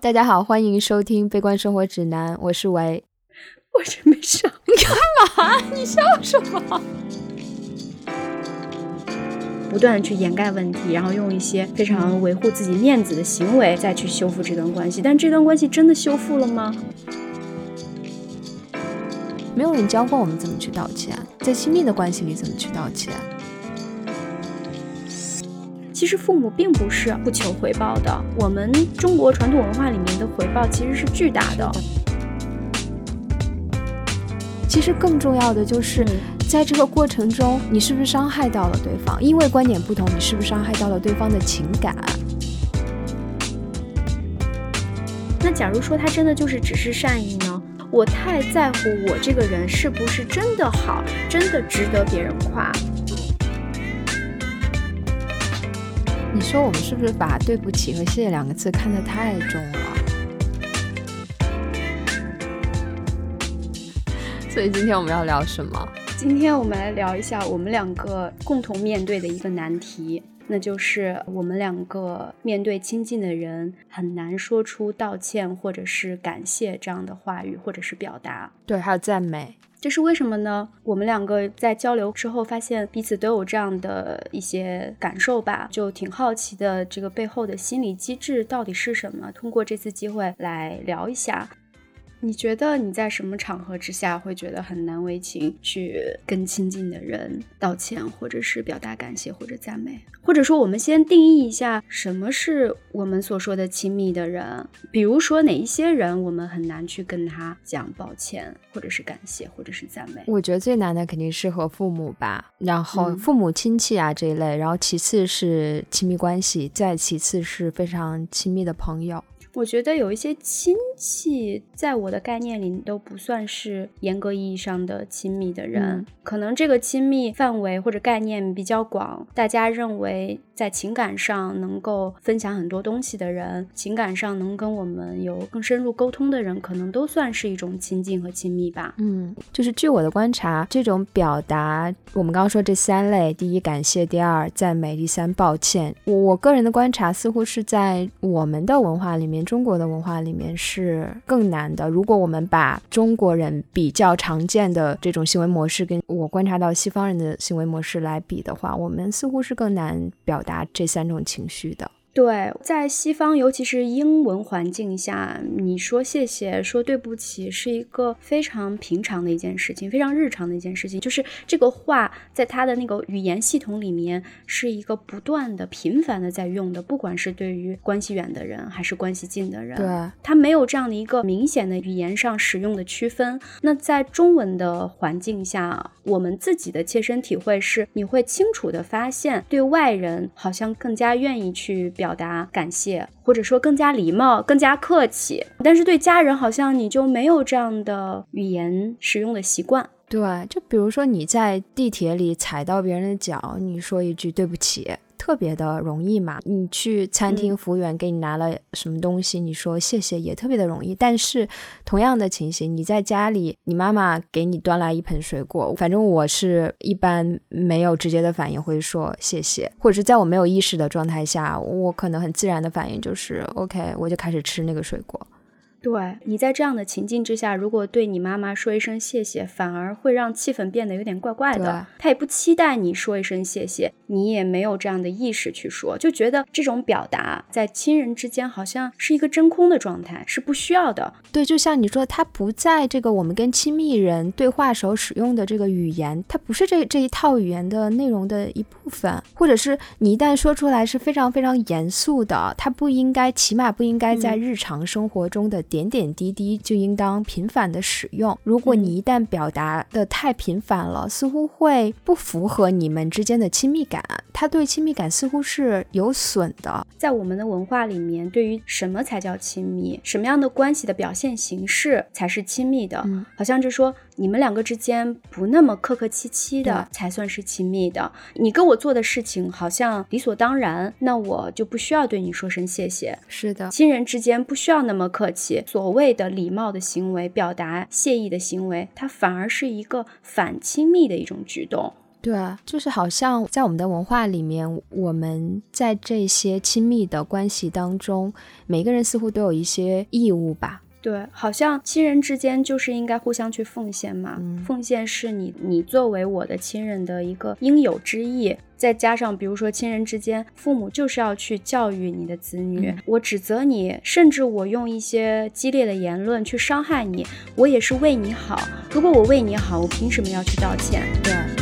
大家好，欢迎收听《悲观生活指南》，我是维。我是没笑，你干嘛？你笑什么？不断去掩盖问题，然后用一些非常维护自己面子的行为再去修复这段关系，但这段关系真的修复了吗？没有人教过我们怎么去道歉，在亲密的关系里怎么去道歉。其实父母并不是不求回报的，我们中国传统文化里面的回报其实是巨大的。其实更重要的就是在这个过程中，你是不是伤害到了对方？因为观点不同，你是不是伤害到了对方的情感？那假如说他真的就是只是善意呢？我太在乎我这个人是不是真的好，真的值得别人夸？你说我们是不是把对不起和谢谢两个字看得太重了？所以今天我们要聊什么？今天我们来聊一下我们两个共同面对的一个难题，那就是我们两个面对亲近的人很难说出道歉或者是感谢这样的话语或者是表达。对，还有赞美。这是为什么呢？我们两个在交流之后，发现彼此都有这样的一些感受吧，就挺好奇的。这个背后的心理机制到底是什么？通过这次机会来聊一下。你觉得你在什么场合之下会觉得很难为情，去跟亲近的人道歉，或者是表达感谢或者赞美？或者说，我们先定义一下什么是我们所说的亲密的人？比如说哪一些人我们很难去跟他讲抱歉，或者是感谢，或者是赞美？我觉得最难的肯定是和父母吧，然后父母亲戚啊这一类，然后其次是亲密关系，再其次是非常亲密的朋友。我觉得有一些亲戚，在我的概念里都不算是严格意义上的亲密的人，可能这个亲密范围或者概念比较广，大家认为在情感上能够分享很多东西的人，情感上能跟我们有更深入沟通的人，可能都算是一种亲近和亲密吧。嗯，就是据我的观察，这种表达，我们刚刚说这三类：第一，感谢；第二，赞美；第三，抱歉。我我个人的观察，似乎是在我们的文化里面。中国的文化里面是更难的。如果我们把中国人比较常见的这种行为模式跟我观察到西方人的行为模式来比的话，我们似乎是更难表达这三种情绪的。对，在西方，尤其是英文环境下，你说谢谢、说对不起，是一个非常平常的一件事情，非常日常的一件事情。就是这个话，在他的那个语言系统里面，是一个不断的、频繁的在用的，不管是对于关系远的人，还是关系近的人。对，他没有这样的一个明显的语言上使用的区分。那在中文的环境下，我们自己的切身体会是，你会清楚的发现，对外人好像更加愿意去表。达感谢，或者说更加礼貌、更加客气，但是对家人好像你就没有这样的语言使用的习惯。对，就比如说你在地铁里踩到别人的脚，你说一句对不起。特别的容易嘛？你去餐厅，服务员给你拿了什么东西，你说谢谢也特别的容易。但是同样的情形，你在家里，你妈妈给你端来一盆水果，反正我是一般没有直接的反应，会说谢谢，或者是在我没有意识的状态下，我可能很自然的反应就是 OK，我就开始吃那个水果。对你在这样的情境之下，如果对你妈妈说一声谢谢，反而会让气氛变得有点怪怪的。他也不期待你说一声谢谢，你也没有这样的意识去说，就觉得这种表达在亲人之间好像是一个真空的状态，是不需要的。对，就像你说，他不在这个我们跟亲密人对话时候使用的这个语言，它不是这这一套语言的内容的一部分，或者是你一旦说出来是非常非常严肃的，它不应该，起码不应该在日常生活中的。点点滴滴就应当频繁的使用。如果你一旦表达的太频繁了，似乎会不符合你们之间的亲密感。它对亲密感似乎是有损的。在我们的文化里面，对于什么才叫亲密，什么样的关系的表现形式才是亲密的，好像就说。你们两个之间不那么客客气气的，才算是亲密的。你跟我做的事情好像理所当然，那我就不需要对你说声谢谢。是的，亲人之间不需要那么客气。所谓的礼貌的行为，表达谢意的行为，它反而是一个反亲密的一种举动。对啊，就是好像在我们的文化里面，我们在这些亲密的关系当中，每个人似乎都有一些义务吧。对，好像亲人之间就是应该互相去奉献嘛，奉献是你你作为我的亲人的一个应有之义。再加上比如说亲人之间，父母就是要去教育你的子女，我指责你，甚至我用一些激烈的言论去伤害你，我也是为你好。如果我为你好，我凭什么要去道歉？对。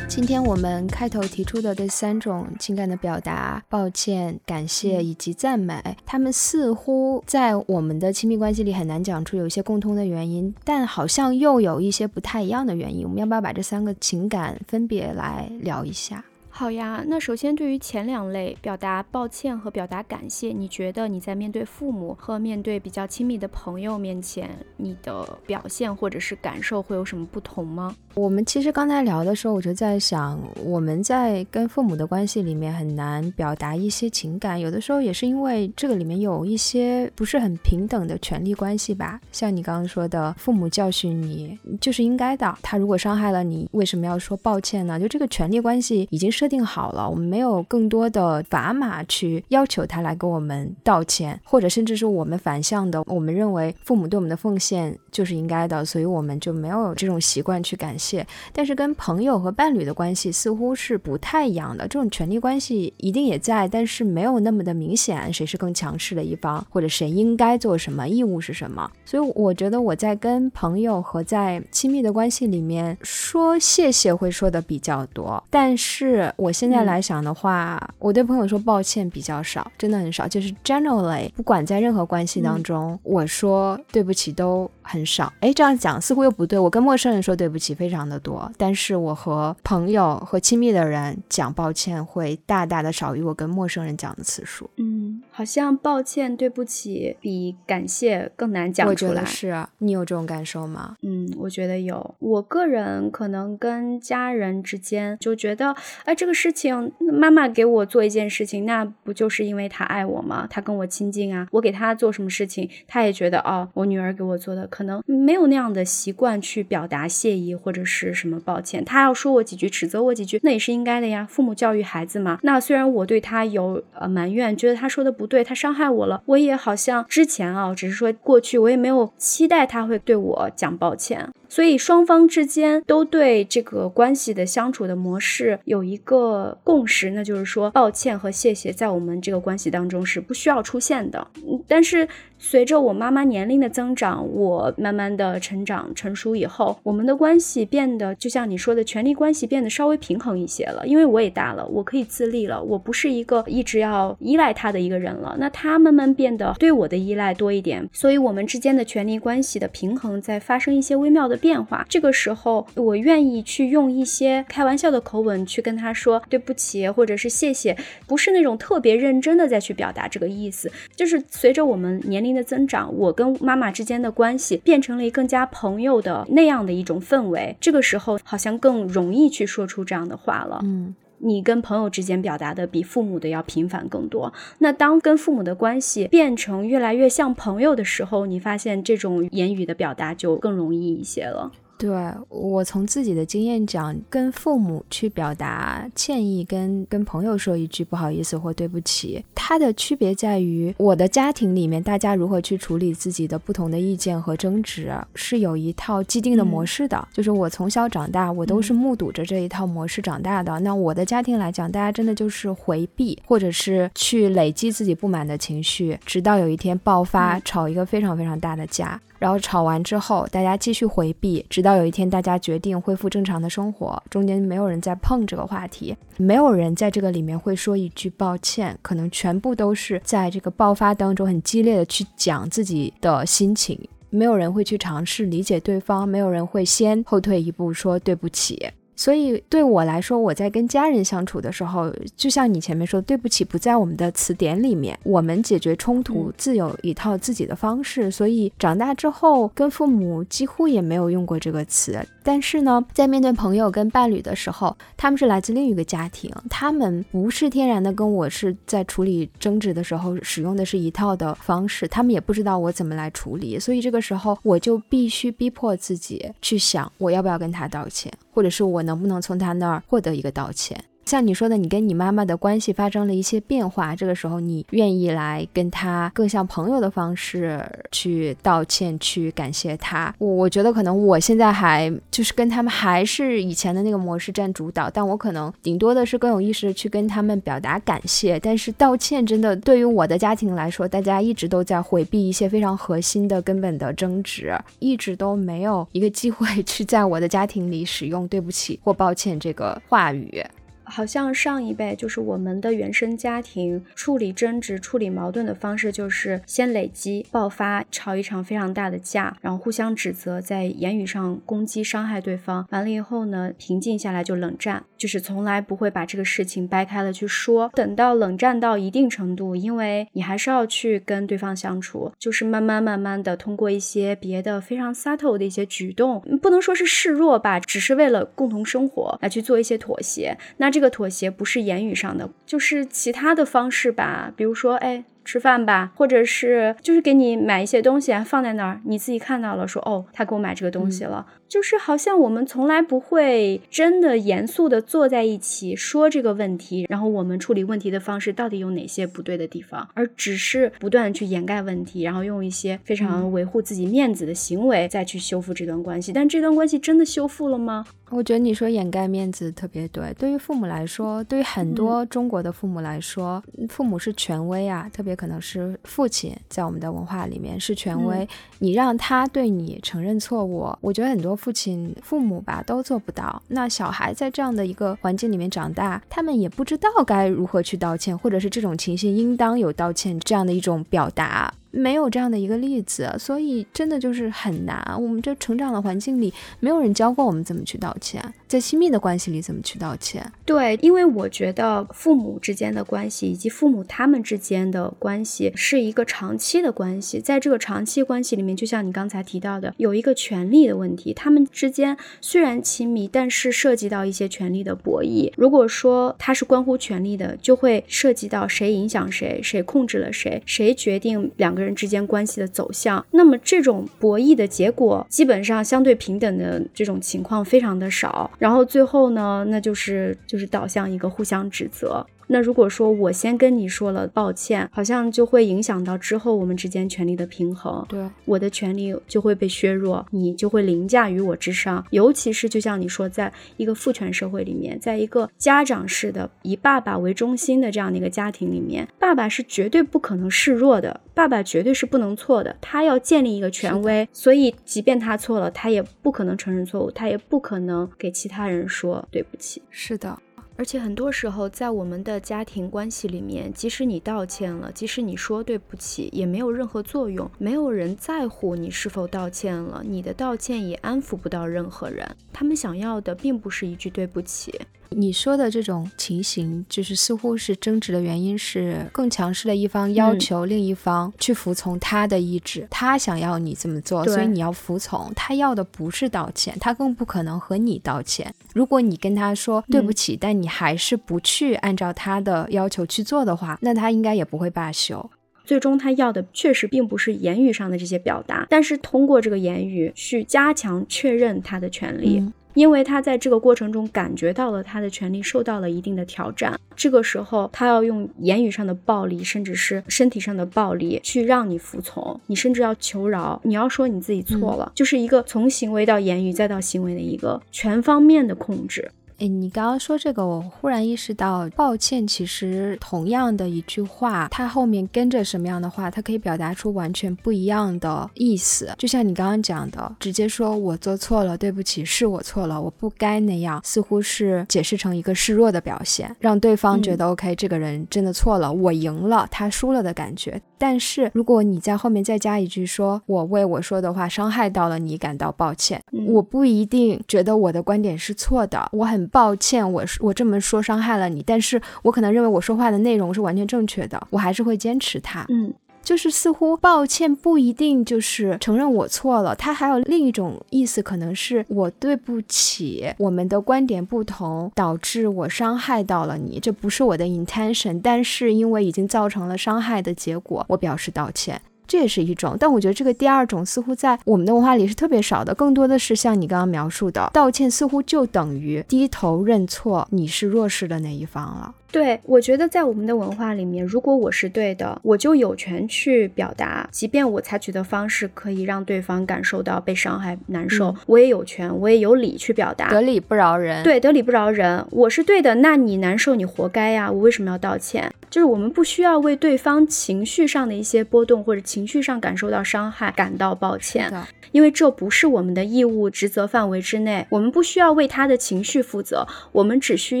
今天我们开头提出的这三种情感的表达，抱歉、感谢以及赞美，他们似乎在我们的亲密关系里很难讲出有一些共通的原因，但好像又有一些不太一样的原因。我们要不要把这三个情感分别来聊一下？好呀，那首先对于前两类表达抱歉和表达感谢，你觉得你在面对父母和面对比较亲密的朋友面前，你的表现或者是感受会有什么不同吗？我们其实刚才聊的时候，我就在想，我们在跟父母的关系里面很难表达一些情感，有的时候也是因为这个里面有一些不是很平等的权利关系吧。像你刚刚说的，父母教训你就是应该的，他如果伤害了你，为什么要说抱歉呢？就这个权利关系已经设定好了，我们没有更多的砝码去要求他来跟我们道歉，或者甚至是我们反向的，我们认为父母对我们的奉献就是应该的，所以我们就没有这种习惯去感谢。但是跟朋友和伴侣的关系似乎是不太一样的，这种权力关系一定也在，但是没有那么的明显，谁是更强势的一方，或者谁应该做什么，义务是什么。所以我觉得我在跟朋友和在亲密的关系里面说谢谢会说的比较多，但是我现在来想的话，我对朋友说抱歉比较少，真的很少，就是 generally 不管在任何关系当中，我说对不起都很少。哎，这样讲似乎又不对，我跟陌生人说对不起非常。的多，但是我和朋友和亲密的人讲抱歉会大大的少于我跟陌生人讲的次数。嗯，好像抱歉、对不起比感谢更难讲出来。是你有这种感受吗？嗯，我觉得有。我个人可能跟家人之间就觉得，哎，这个事情妈妈给我做一件事情，那不就是因为她爱我吗？她跟我亲近啊，我给她做什么事情，她也觉得哦，我女儿给我做的，可能没有那样的习惯去表达谢意或者。是什么？抱歉，他要说我几句，指责我几句，那也是应该的呀。父母教育孩子嘛。那虽然我对他有呃埋怨，觉得他说的不对，他伤害我了，我也好像之前啊，只是说过去，我也没有期待他会对我讲抱歉。所以双方之间都对这个关系的相处的模式有一个共识，那就是说抱歉和谢谢在我们这个关系当中是不需要出现的。但是随着我妈妈年龄的增长，我慢慢的成长成熟以后，我们的关系变得就像你说的，权力关系变得稍微平衡一些了。因为我也大了，我可以自立了，我不是一个一直要依赖他的一个人了。那他慢慢变得对我的依赖多一点，所以我们之间的权力关系的平衡在发生一些微妙的。变化，这个时候我愿意去用一些开玩笑的口吻去跟他说对不起，或者是谢谢，不是那种特别认真的再去表达这个意思。就是随着我们年龄龄的增长，我跟妈妈之间的关系变成了更加朋友的那样的一种氛围。这个时候好像更容易去说出这样的话了。嗯。你跟朋友之间表达的比父母的要频繁更多。那当跟父母的关系变成越来越像朋友的时候，你发现这种言语的表达就更容易一些了。对我从自己的经验讲，跟父母去表达歉意，跟跟朋友说一句不好意思或对不起，它的区别在于，我的家庭里面大家如何去处理自己的不同的意见和争执，是有一套既定的模式的。就是我从小长大，我都是目睹着这一套模式长大的。那我的家庭来讲，大家真的就是回避，或者是去累积自己不满的情绪，直到有一天爆发，吵一个非常非常大的架。然后吵完之后，大家继续回避，直到有一天大家决定恢复正常的生活，中间没有人再碰这个话题，没有人在这个里面会说一句抱歉，可能全部都是在这个爆发当中很激烈的去讲自己的心情，没有人会去尝试理解对方，没有人会先后退一步说对不起。所以对我来说，我在跟家人相处的时候，就像你前面说，对不起不在我们的词典里面。我们解决冲突自有一套自己的方式，所以长大之后跟父母几乎也没有用过这个词。但是呢，在面对朋友跟伴侣的时候，他们是来自另一个家庭，他们不是天然的跟我是在处理争执的时候使用的是一套的方式，他们也不知道我怎么来处理，所以这个时候我就必须逼迫自己去想，我要不要跟他道歉，或者是我能不能从他那儿获得一个道歉。像你说的，你跟你妈妈的关系发生了一些变化，这个时候你愿意来跟她更像朋友的方式去道歉，去感谢她。我我觉得可能我现在还就是跟他们还是以前的那个模式占主导，但我可能顶多的是更有意识的去跟他们表达感谢。但是道歉真的对于我的家庭来说，大家一直都在回避一些非常核心的根本的争执，一直都没有一个机会 去在我的家庭里使用对不起或抱歉这个话语。好像上一辈就是我们的原生家庭处理争执、处理矛盾的方式，就是先累积、爆发，吵一场非常大的架，然后互相指责，在言语上攻击、伤害对方。完了以后呢，平静下来就冷战，就是从来不会把这个事情掰开了去说。等到冷战到一定程度，因为你还是要去跟对方相处，就是慢慢慢慢的通过一些别的非常 subtle 的一些举动，不能说是示弱吧，只是为了共同生活来去做一些妥协。那。这个妥协不是言语上的，就是其他的方式吧，比如说，哎。吃饭吧，或者是就是给你买一些东西放在那儿，你自己看到了，说哦，他给我买这个东西了，就是好像我们从来不会真的严肃的坐在一起说这个问题，然后我们处理问题的方式到底有哪些不对的地方，而只是不断去掩盖问题，然后用一些非常维护自己面子的行为再去修复这段关系。但这段关系真的修复了吗？我觉得你说掩盖面子特别对。对于父母来说，对于很多中国的父母来说，父母是权威啊，特别。可能是父亲在我们的文化里面是权威，你让他对你承认错误，我觉得很多父亲、父母吧都做不到。那小孩在这样的一个环境里面长大，他们也不知道该如何去道歉，或者是这种情形应当有道歉这样的一种表达。没有这样的一个例子，所以真的就是很难。我们这成长的环境里，没有人教过我们怎么去道歉，在亲密的关系里怎么去道歉。对，因为我觉得父母之间的关系以及父母他们之间的关系是一个长期的关系，在这个长期关系里面，就像你刚才提到的，有一个权利的问题。他们之间虽然亲密，但是涉及到一些权利的博弈。如果说它是关乎权利的，就会涉及到谁影响谁，谁控制了谁，谁决定两个人。人之间关系的走向，那么这种博弈的结果，基本上相对平等的这种情况非常的少。然后最后呢，那就是就是导向一个互相指责。那如果说我先跟你说了抱歉，好像就会影响到之后我们之间权力的平衡。对，我的权利就会被削弱，你就会凌驾于我之上。尤其是就像你说，在一个父权社会里面，在一个家长式的以爸爸为中心的这样的一个家庭里面，爸爸是绝对不可能示弱的，爸爸绝对是不能错的，他要建立一个权威。所以，即便他错了，他也不可能承认错误，他也不可能给其他人说对不起。是的。而且很多时候，在我们的家庭关系里面，即使你道歉了，即使你说对不起，也没有任何作用。没有人在乎你是否道歉了，你的道歉也安抚不到任何人。他们想要的并不是一句对不起。你说的这种情形，就是似乎是争执的原因是更强势的一方要求另一方去服从他的意志，他想要你这么做，所以你要服从。他要的不是道歉，他更不可能和你道歉。如果你跟他说对不起，但你还是不去按照他的要求去做的话，那他应该也不会罢休。最终他要的确实并不是言语上的这些表达，但是通过这个言语去加强确认他的权利。因为他在这个过程中感觉到了他的权利受到了一定的挑战，这个时候他要用言语上的暴力，甚至是身体上的暴力去让你服从，你甚至要求饶，你要说你自己错了，就是一个从行为到言语再到行为的一个全方面的控制。哎，你刚刚说这个，我忽然意识到，抱歉，其实同样的一句话，它后面跟着什么样的话，它可以表达出完全不一样的意思。就像你刚刚讲的，直接说我做错了，对不起，是我错了，我不该那样，似乎是解释成一个示弱的表现，让对方觉得 OK，这个人真的错了，我赢了，他输了的感觉。但是如果你在后面再加一句说，我为我说的话伤害到了你，感到抱歉，我不一定觉得我的观点是错的，我很抱歉，我我这么说伤害了你，但是我可能认为我说话的内容是完全正确的，我还是会坚持它。嗯。就是似乎抱歉不一定就是承认我错了，它还有另一种意思，可能是我对不起，我们的观点不同，导致我伤害到了你，这不是我的 intention，但是因为已经造成了伤害的结果，我表示道歉。这也是一种，但我觉得这个第二种似乎在我们的文化里是特别少的，更多的是像你刚刚描述的，道歉似乎就等于低头认错，你是弱势的那一方了。对，我觉得在我们的文化里面，如果我是对的，我就有权去表达，即便我采取的方式可以让对方感受到被伤害、难受，我也有权，我也有理去表达。得理不饶人。对，得理不饶人，我是对的，那你难受，你活该呀，我为什么要道歉？就是我们不需要为对方情绪上的一些波动或者情绪上感受到伤害感到抱歉。因为这不是我们的义务职责范围之内，我们不需要为他的情绪负责，我们只需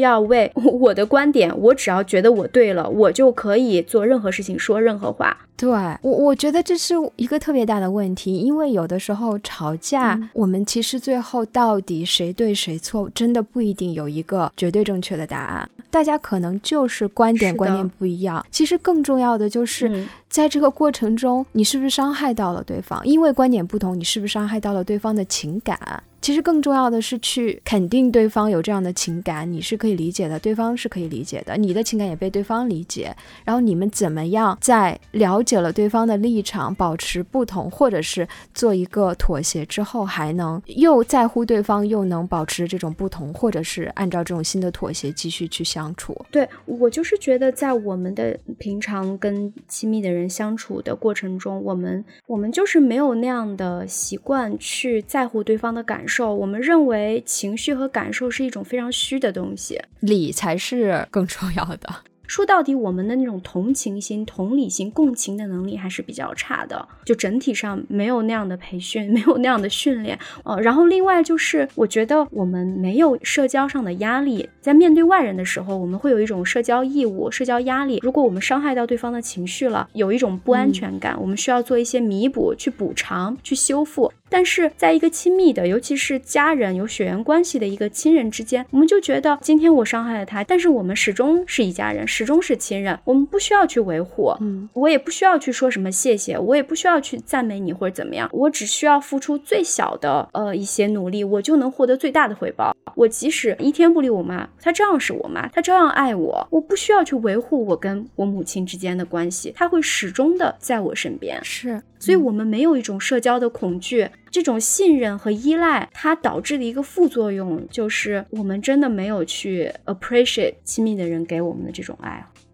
要为 我的观点，我只要觉得我对了，我就可以做任何事情，说任何话。对我，我觉得这是一个特别大的问题，因为有的时候吵架，我们其实最后到底谁对谁错，真的不一定有一个绝对正确的答案。大家可能就是观点观念不一样。其实更重要的就是在这个过程中，你是不是伤害到了对方？因为观点不同，你是不是伤害到了对方的情感？其实更重要的是去肯定对方有这样的情感，你是可以理解的，对方是可以理解的，你的情感也被对方理解。然后你们怎么样在了解了对方的立场，保持不同，或者是做一个妥协之后，还能又在乎对方，又能保持这种不同，或者是按照这种新的妥协继续去相处？对我就是觉得，在我们的平常跟亲密的人相处的过程中，我们我们就是没有那样的习惯去在乎对方的感受。我们认为情绪和感受是一种非常虚的东西，理才是更重要的。说到底，我们的那种同情心、同理心、共情的能力还是比较差的，就整体上没有那样的培训，没有那样的训练。呃，然后另外就是，我觉得我们没有社交上的压力，在面对外人的时候，我们会有一种社交义务、社交压力。如果我们伤害到对方的情绪了，有一种不安全感，我们需要做一些弥补、去补偿、去修复。但是在一个亲密的，尤其是家人有血缘关系的一个亲人之间，我们就觉得今天我伤害了他，但是我们始终是一家人。始终是亲人，我们不需要去维护，嗯，我也不需要去说什么谢谢，我也不需要去赞美你或者怎么样，我只需要付出最小的呃一些努力，我就能获得最大的回报。我即使一天不理我妈，她照样是我妈，她照样爱我，我不需要去维护我跟我母亲之间的关系，她会始终的在我身边。是，所以我们没有一种社交的恐惧，这种信任和依赖，它导致的一个副作用就是我们真的没有去 appreciate 亲密的人给我们的这种爱。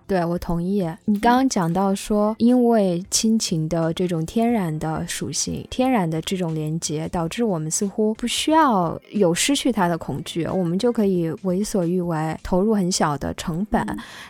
对，我同意。你刚刚讲到说，因为亲情的这种天然的属性、天然的这种连接，导致我们似乎不需要有失去它的恐惧，我们就可以为所欲为，投入很小的成本。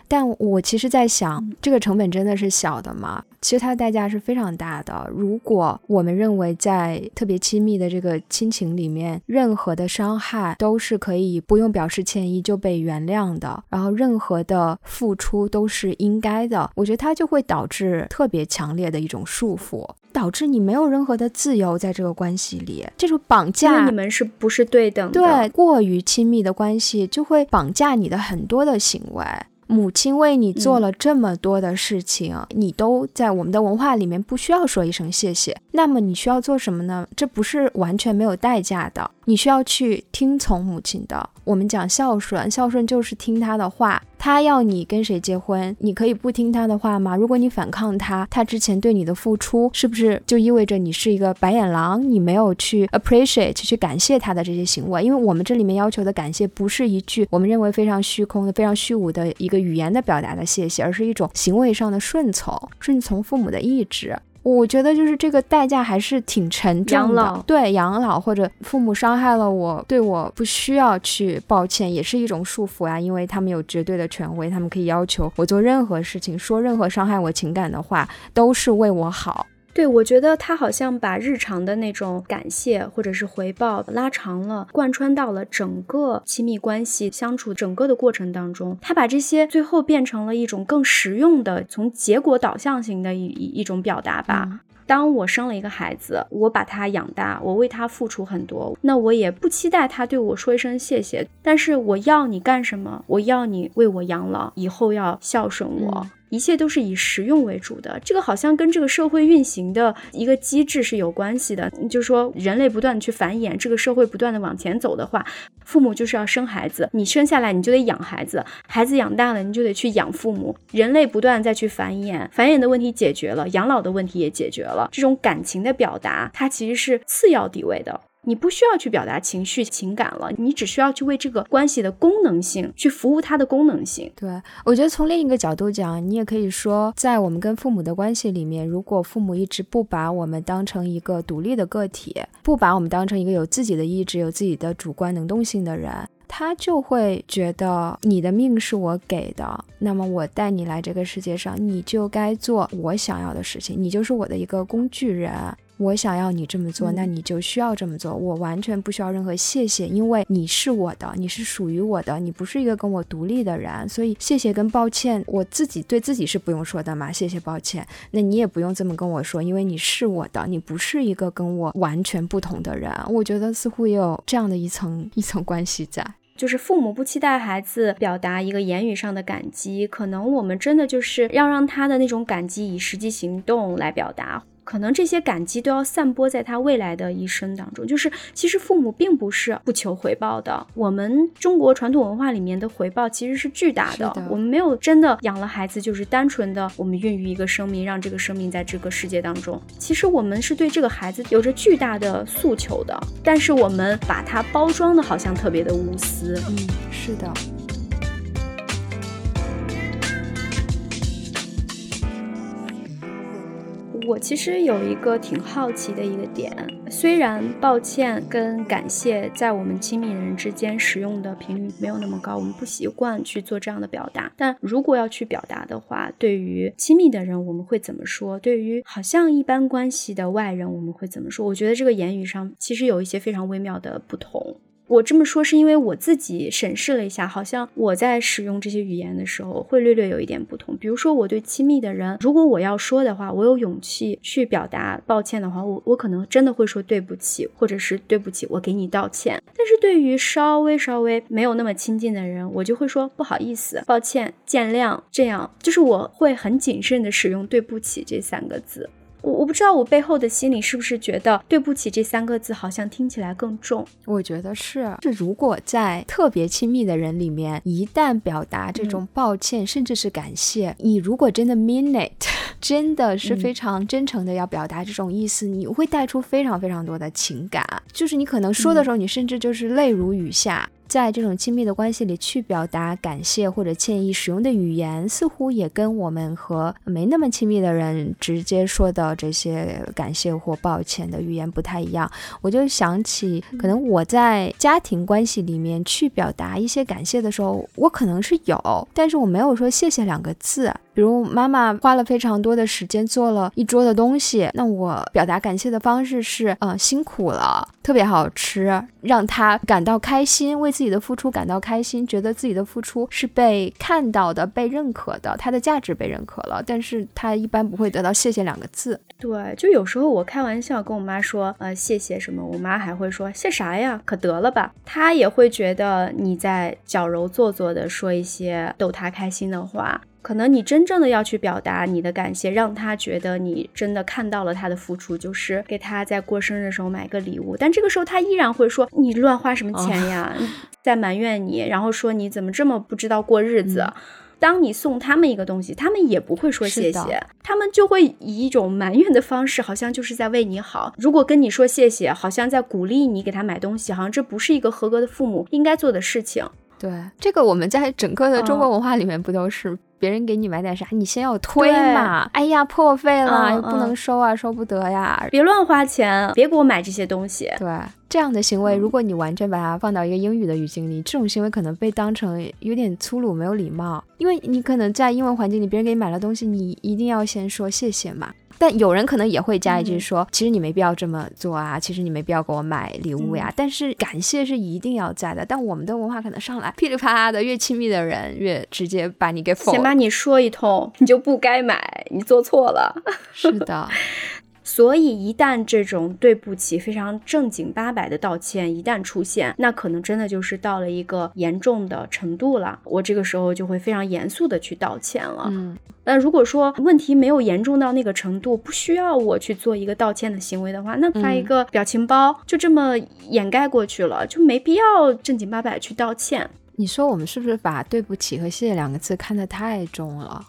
但我其实在想，这个成本真的是小的吗？其实它的代价是非常大的。如果我们认为在特别亲密的这个亲情里面，任何的伤害都是可以不用表示歉意就被原谅的，然后任何的付出都是应该的，我觉得它就会导致特别强烈的一种束缚，导致你没有任何的自由在这个关系里。这种绑架，你们是不是对等的？对，过于亲密的关系就会绑架你的很多的行为。母亲为你做了这么多的事情，你都在我们的文化里面不需要说一声谢谢。那么你需要做什么呢？这不是完全没有代价的。你需要去听从母亲的。我们讲孝顺，孝顺就是听他的话。他要你跟谁结婚，你可以不听他的话吗？如果你反抗他，他之前对你的付出，是不是就意味着你是一个白眼狼？你没有去 appreciate 去感谢他的这些行为？因为我们这里面要求的感谢，不是一句我们认为非常虚空的、非常虚无的一个语言的表达的谢谢，而是一种行为上的顺从，顺从父母的意志。我觉得就是这个代价还是挺沉重的。对养老或者父母伤害了我，对我不需要去抱歉，也是一种束缚啊。因为他们有绝对的权威，他们可以要求我做任何事情，说任何伤害我情感的话，都是为我好。对，我觉得他好像把日常的那种感谢或者是回报拉长了，贯穿到了整个亲密关系相处整个的过程当中。他把这些最后变成了一种更实用的、从结果导向型的一一种表达吧。当我生了一个孩子，我把他养大，我为他付出很多，那我也不期待他对我说一声谢谢，但是我要你干什么？我要你为我养老，以后要孝顺我。一切都是以实用为主的。这个好像跟这个社会运行的一个机制是有关系的。就是说，人类不断的去繁衍，这个社会不断的往前走的话，父母就是要生孩子，你生下来你就得养孩子，孩子养大了你就得去养父母。人类不断再去繁衍，繁衍的问题解决了，养老的问题也解决了。这种感情的表达，它其实是次要地位的。你不需要去表达情绪情感了，你只需要去为这个关系的功能性去服务它的功能性。对我觉得从另一个角度讲，你也可以说，在我们跟父母的关系里面，如果父母一直不把我们当成一个独立的个体，不把我们当成一个有自己的意志、有自己的主观能动性的人，他就会觉得你的命是我给的，那么我带你来这个世界上，你就该做我想要的事情，你就是我的一个工具人。我想要你这么做，那你就需要这么做。我完全不需要任何谢谢，因为你是我的，你是属于我的，你不是一个跟我独立的人。所以谢谢跟抱歉，我自己对自己是不用说的嘛。谢谢抱歉，那你也不用这么跟我说，因为你是我的，你不是一个跟我完全不同的人。我觉得似乎也有这样的一层一层关系在，就是父母不期待孩子表达一个言语上的感激，可能我们真的就是要让他的那种感激以实际行动来表达。可能这些感激都要散播在他未来的一生当中。就是其实父母并不是不求回报的。我们中国传统文化里面的回报其实是巨大的。我们没有真的养了孩子，就是单纯的我们孕育一个生命，让这个生命在这个世界当中。其实我们是对这个孩子有着巨大的诉求的，但是我们把它包装的好像特别的无私。嗯，是的。我其实有一个挺好奇的一个点，虽然抱歉跟感谢在我们亲密人之间使用的频率没有那么高，我们不习惯去做这样的表达，但如果要去表达的话，对于亲密的人我们会怎么说？对于好像一般关系的外人我们会怎么说？我觉得这个言语上其实有一些非常微妙的不同。我这么说是因为我自己审视了一下，好像我在使用这些语言的时候会略略有一点不同。比如说，我对亲密的人，如果我要说的话，我有勇气去表达抱歉的话，我我可能真的会说对不起，或者是对不起，我给你道歉。但是对于稍微稍微没有那么亲近的人，我就会说不好意思、抱歉、见谅，这样就是我会很谨慎的使用对不起这三个字。我我不知道我背后的心里是不是觉得对不起这三个字好像听起来更重？我觉得是。是如果在特别亲密的人里面，一旦表达这种抱歉，甚至是感谢，你如果真的 mean it，真的是非常真诚的要表达这种意思，你会带出非常非常多的情感。就是你可能说的时候，你甚至就是泪如雨下。在这种亲密的关系里，去表达感谢或者歉意使用的语言，似乎也跟我们和没那么亲密的人直接说的这些感谢或抱歉的语言不太一样。我就想起，可能我在家庭关系里面去表达一些感谢的时候，我可能是有，但是我没有说谢谢两个字。比如妈妈花了非常多的时间做了一桌的东西，那我表达感谢的方式是，嗯，辛苦了，特别好吃，让她感到开心，为自己的付出感到开心，觉得自己的付出是被看到的、被认可的，她的价值被认可了。但是她一般不会得到谢谢两个字。对，就有时候我开玩笑跟我妈说，呃，谢谢什么，我妈还会说谢啥呀，可得了吧。她也会觉得你在矫揉做作的说一些逗她开心的话。可能你真正的要去表达你的感谢，让他觉得你真的看到了他的付出，就是给他在过生日的时候买个礼物。但这个时候他依然会说你乱花什么钱呀，在埋怨你，然后说你怎么这么不知道过日子。当你送他们一个东西，他们也不会说谢谢，他们就会以一种埋怨的方式，好像就是在为你好。如果跟你说谢谢，好像在鼓励你给他买东西，好像这不是一个合格的父母应该做的事情。对，这个我们在整个的中国文化里面不都是？别人给你买点啥，你先要推嘛。哎呀，破费了，又不能收啊，收不得呀。别乱花钱，别给我买这些东西。对，这样的行为，如果你完全把它放到一个英语的语境里，这种行为可能被当成有点粗鲁、没有礼貌。因为你可能在英文环境里，别人给你买了东西，你一定要先说谢谢嘛。但有人可能也会加一句说，其实你没必要这么做啊，其实你没必要给我买礼物呀。但是感谢是一定要在的。但我们的文化可能上来 噼里啪啦的，越亲密的人越直接把你给否。先把你说一通，你就不该买，你做错了。是的。所以一旦这种对不起非常正经八百的道歉一旦出现，那可能真的就是到了一个严重的程度了。我这个时候就会非常严肃的去道歉了。嗯，那如果说问题没有严重到那个程度，不需要我去做一个道歉的行为的话，那发一个表情包就这么掩盖过去了，就没必要正经八百去道歉。你说我们是不是把对不起和谢谢两个字看得太重了？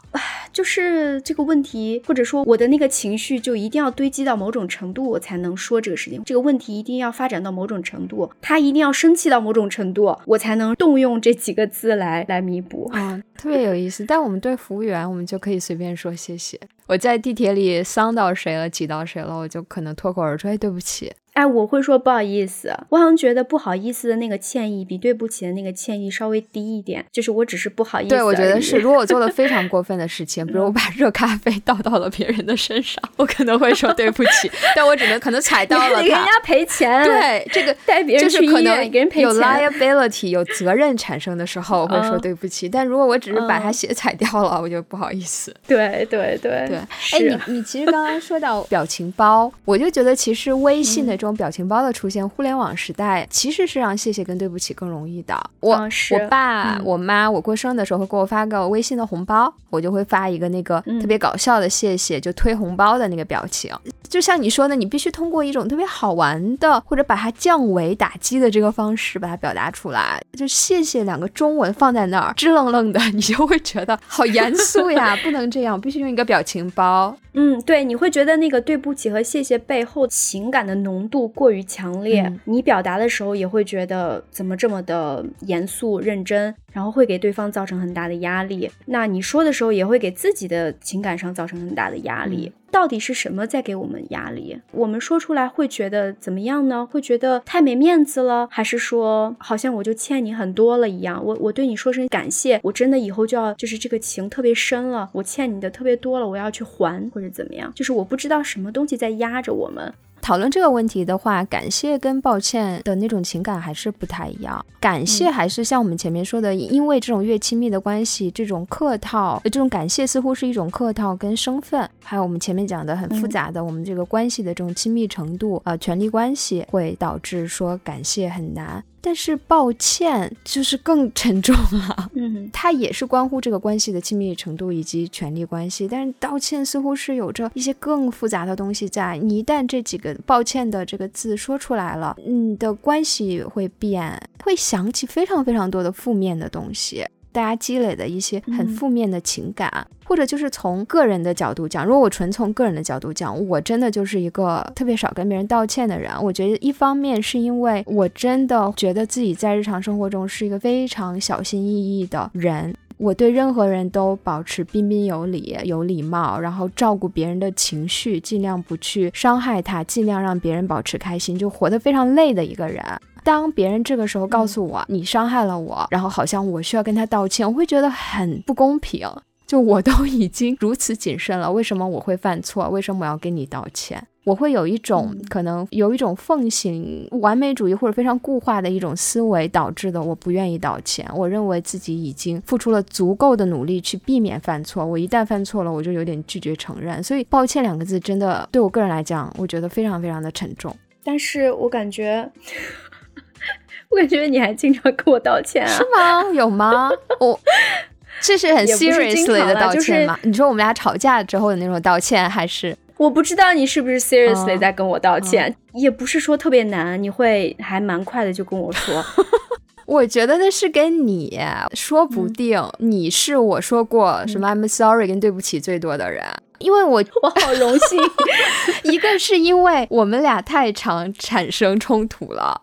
就是这个问题，或者说我的那个情绪就一定要堆积到某种程度，我才能说这个事情。这个问题一定要发展到某种程度，他一定要生气到某种程度，我才能动用这几个字来来弥补。嗯，特别有意思。但我们对服务员，我们就可以随便说谢谢。我在地铁里伤到谁了，挤到谁了，我就可能脱口而出，哎，对不起。哎，我会说不好意思，我好像觉得不好意思的那个歉意比对不起的那个歉意稍微低一点，就是我只是不好意思。对，我觉得是。如果我做了非常过分的事情，比如我把热咖啡倒到了别人的身上，我可能会说对不起，但我只能可能踩到了他，给人家赔钱。对，这个带别人去医院给人赔钱，有 liability 有责任产生的时候，我会说对不起。但如果我只是把他鞋踩掉了，我就不好意思。对对对对。哎，你你其实刚刚说到表情包，我就觉得其实微信的这种表情包的出。现互联网时代，其实是让谢谢跟对不起更容易的。我我爸我妈，我过生日的时候会给我发个微信的红包，我就会发一个那个特别搞笑的谢谢，就推红包的那个表情。就像你说的，你必须通过一种特别好玩的，或者把它降维打击的这个方式把它表达出来。就谢谢两个中文放在那儿，支愣愣的，你就会觉得好严肃呀，不能这样，必须用一个表情包。嗯，对，你会觉得那个对不起和谢谢背后情感的浓度过于强烈，你表达的时候也会觉得怎么这么的严肃认真，然后会给对方造成很大的压力。那你说的时候也会给自己的情感上造成很大的压力。到底是什么在给我们压力？我们说出来会觉得怎么样呢？会觉得太没面子了，还是说好像我就欠你很多了一样？我我对你说声感谢，我真的以后就要就是这个情特别深了，我欠你的特别多了，我要去还或者怎么样？就是我不知道什么东西在压着我们。讨论这个问题的话，感谢跟抱歉的那种情感还是不太一样。感谢还是像我们前面说的，因为这种越亲密的关系，这种客套，这种感谢似乎是一种客套跟身份，还有我们前面讲的很复杂的我们这个关系的这种亲密程度，呃，权力关系会导致说感谢很难。但是抱歉就是更沉重了，嗯，它也是关乎这个关系的亲密程度以及权力关系。但是道歉似乎是有着一些更复杂的东西在。你一旦这几个抱歉的这个字说出来了，你的关系会变，会想起非常非常多的负面的东西。大家积累的一些很负面的情感，或者就是从个人的角度讲，如果我纯从个人的角度讲，我真的就是一个特别少跟别人道歉的人。我觉得一方面是因为我真的觉得自己在日常生活中是一个非常小心翼翼的人，我对任何人都保持彬彬有礼、有礼貌，然后照顾别人的情绪，尽量不去伤害他，尽量让别人保持开心，就活得非常累的一个人。当别人这个时候告诉我你伤害了我，然后好像我需要跟他道歉，我会觉得很不公平。就我都 已经如此谨慎了，为什么我会犯错？为什么我要跟你道歉？我会有一种可能有一种奉行完美主义或者非常固化的一种思维导致的，我不愿意道歉。我认为自己已经付出了足够的努力去避免犯错，我一旦犯错了，我就有点拒绝承认。所以，抱歉两个字真的对我个人来讲，我觉得非常非常的沉重。但是我感觉。我感觉你还经常跟我道歉啊？是吗？有吗？我 这是很 seriously 的道歉吗？你说我们俩吵架之后的那种道歉，还是我不知道你是不是 seriously 在跟我道歉？也不是说特别难，你会还蛮快的就跟我说。我觉得那是跟你说不定你是我说过什么 I'm sorry 跟对不起最多的人，因为我 我好荣幸。一个是因为我们俩太常产生冲突了。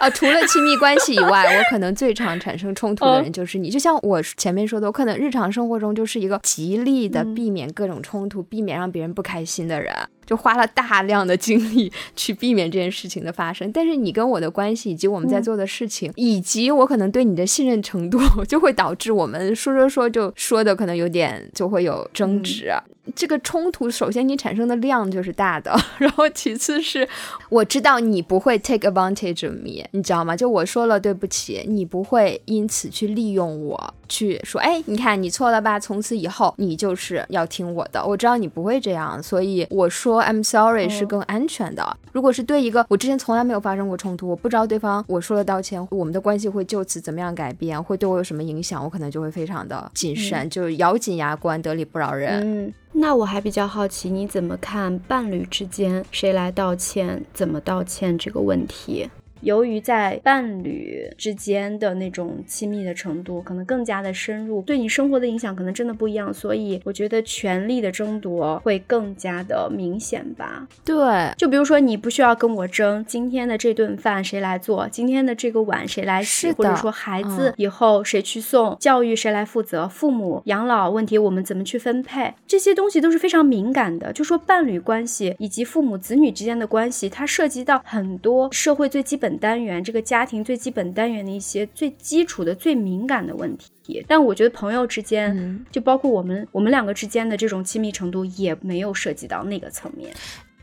啊，除了亲密关系以外，我可能最常产生冲突的人就是你。就像我前面说的，我可能日常生活中就是一个极力的避免各种冲突、避免让别人不开心的人。就花了大量的精力去避免这件事情的发生，但是你跟我的关系，以及我们在做的事情，以及我可能对你的信任程度，就会导致我们说说说就说的可能有点就会有争执。这个冲突，首先你产生的量就是大的，然后其次是我知道你不会 take advantage of me，你知道吗？就我说了对不起，你不会因此去利用我。去说，哎，你看你错了吧？从此以后你就是要听我的。我知道你不会这样，所以我说 I'm sorry 是更安全的。如果是对一个我之前从来没有发生过冲突，我不知道对方我说了道歉，我们的关系会就此怎么样改变，会对我有什么影响，我可能就会非常的谨慎，就是咬紧牙关，得理不饶人。嗯，那我还比较好奇，你怎么看伴侣之间谁来道歉，怎么道歉这个问题？由于在伴侣之间的那种亲密的程度可能更加的深入，对你生活的影响可能真的不一样，所以我觉得权力的争夺会更加的明显吧。对，就比如说你不需要跟我争今天的这顿饭谁来做，今天的这个碗谁来洗，或者说孩子以后谁去送，教育谁来负责，父母养老问题我们怎么去分配，这些东西都是非常敏感的。就说伴侣关系以及父母子女之间的关系，它涉及到很多社会最基本。本单元这个家庭最基本单元的一些最基础的、最敏感的问题，但我觉得朋友之间，就包括我们我们两个之间的这种亲密程度，也没有涉及到那个层面。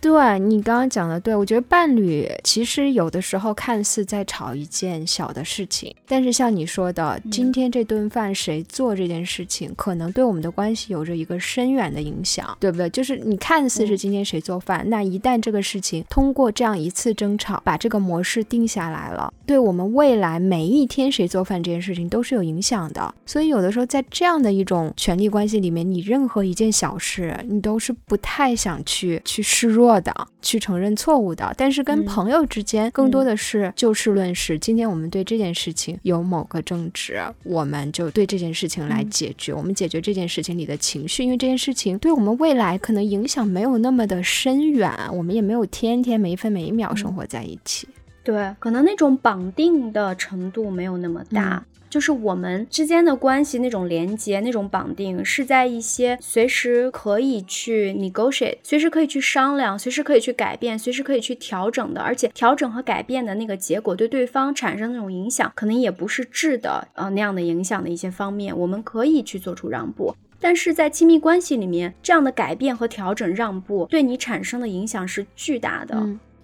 对你刚刚讲的，对我觉得伴侣其实有的时候看似在吵一件小的事情，但是像你说的，今天这顿饭谁做这件事情，可能对我们的关系有着一个深远的影响，对不对？就是你看似是今天谁做饭，那一旦这个事情通过这样一次争吵，把这个模式定下来了，对我们未来每一天谁做饭这件事情都是有影响的。所以有的时候在这样的一种权力关系里面，你任何一件小事，你都是不太想去去示弱。的去承认错误的，但是跟朋友之间更多的是就事论事。今天我们对这件事情有某个争执，我们就对这件事情来解决。我们解决这件事情里的情绪，因为这件事情对我们未来可能影响没有那么的深远，我们也没有天天每一分每一秒生活在一起。对，可能那种绑定的程度没有那么大。就是我们之间的关系那种连接、那种绑定，是在一些随时可以去 negotiate、随时可以去商量、随时可以去改变、随时可以去调整的，而且调整和改变的那个结果对对方产生那种影响，可能也不是质的呃那样的影响的一些方面，我们可以去做出让步。但是在亲密关系里面，这样的改变和调整、让步对你产生的影响是巨大的。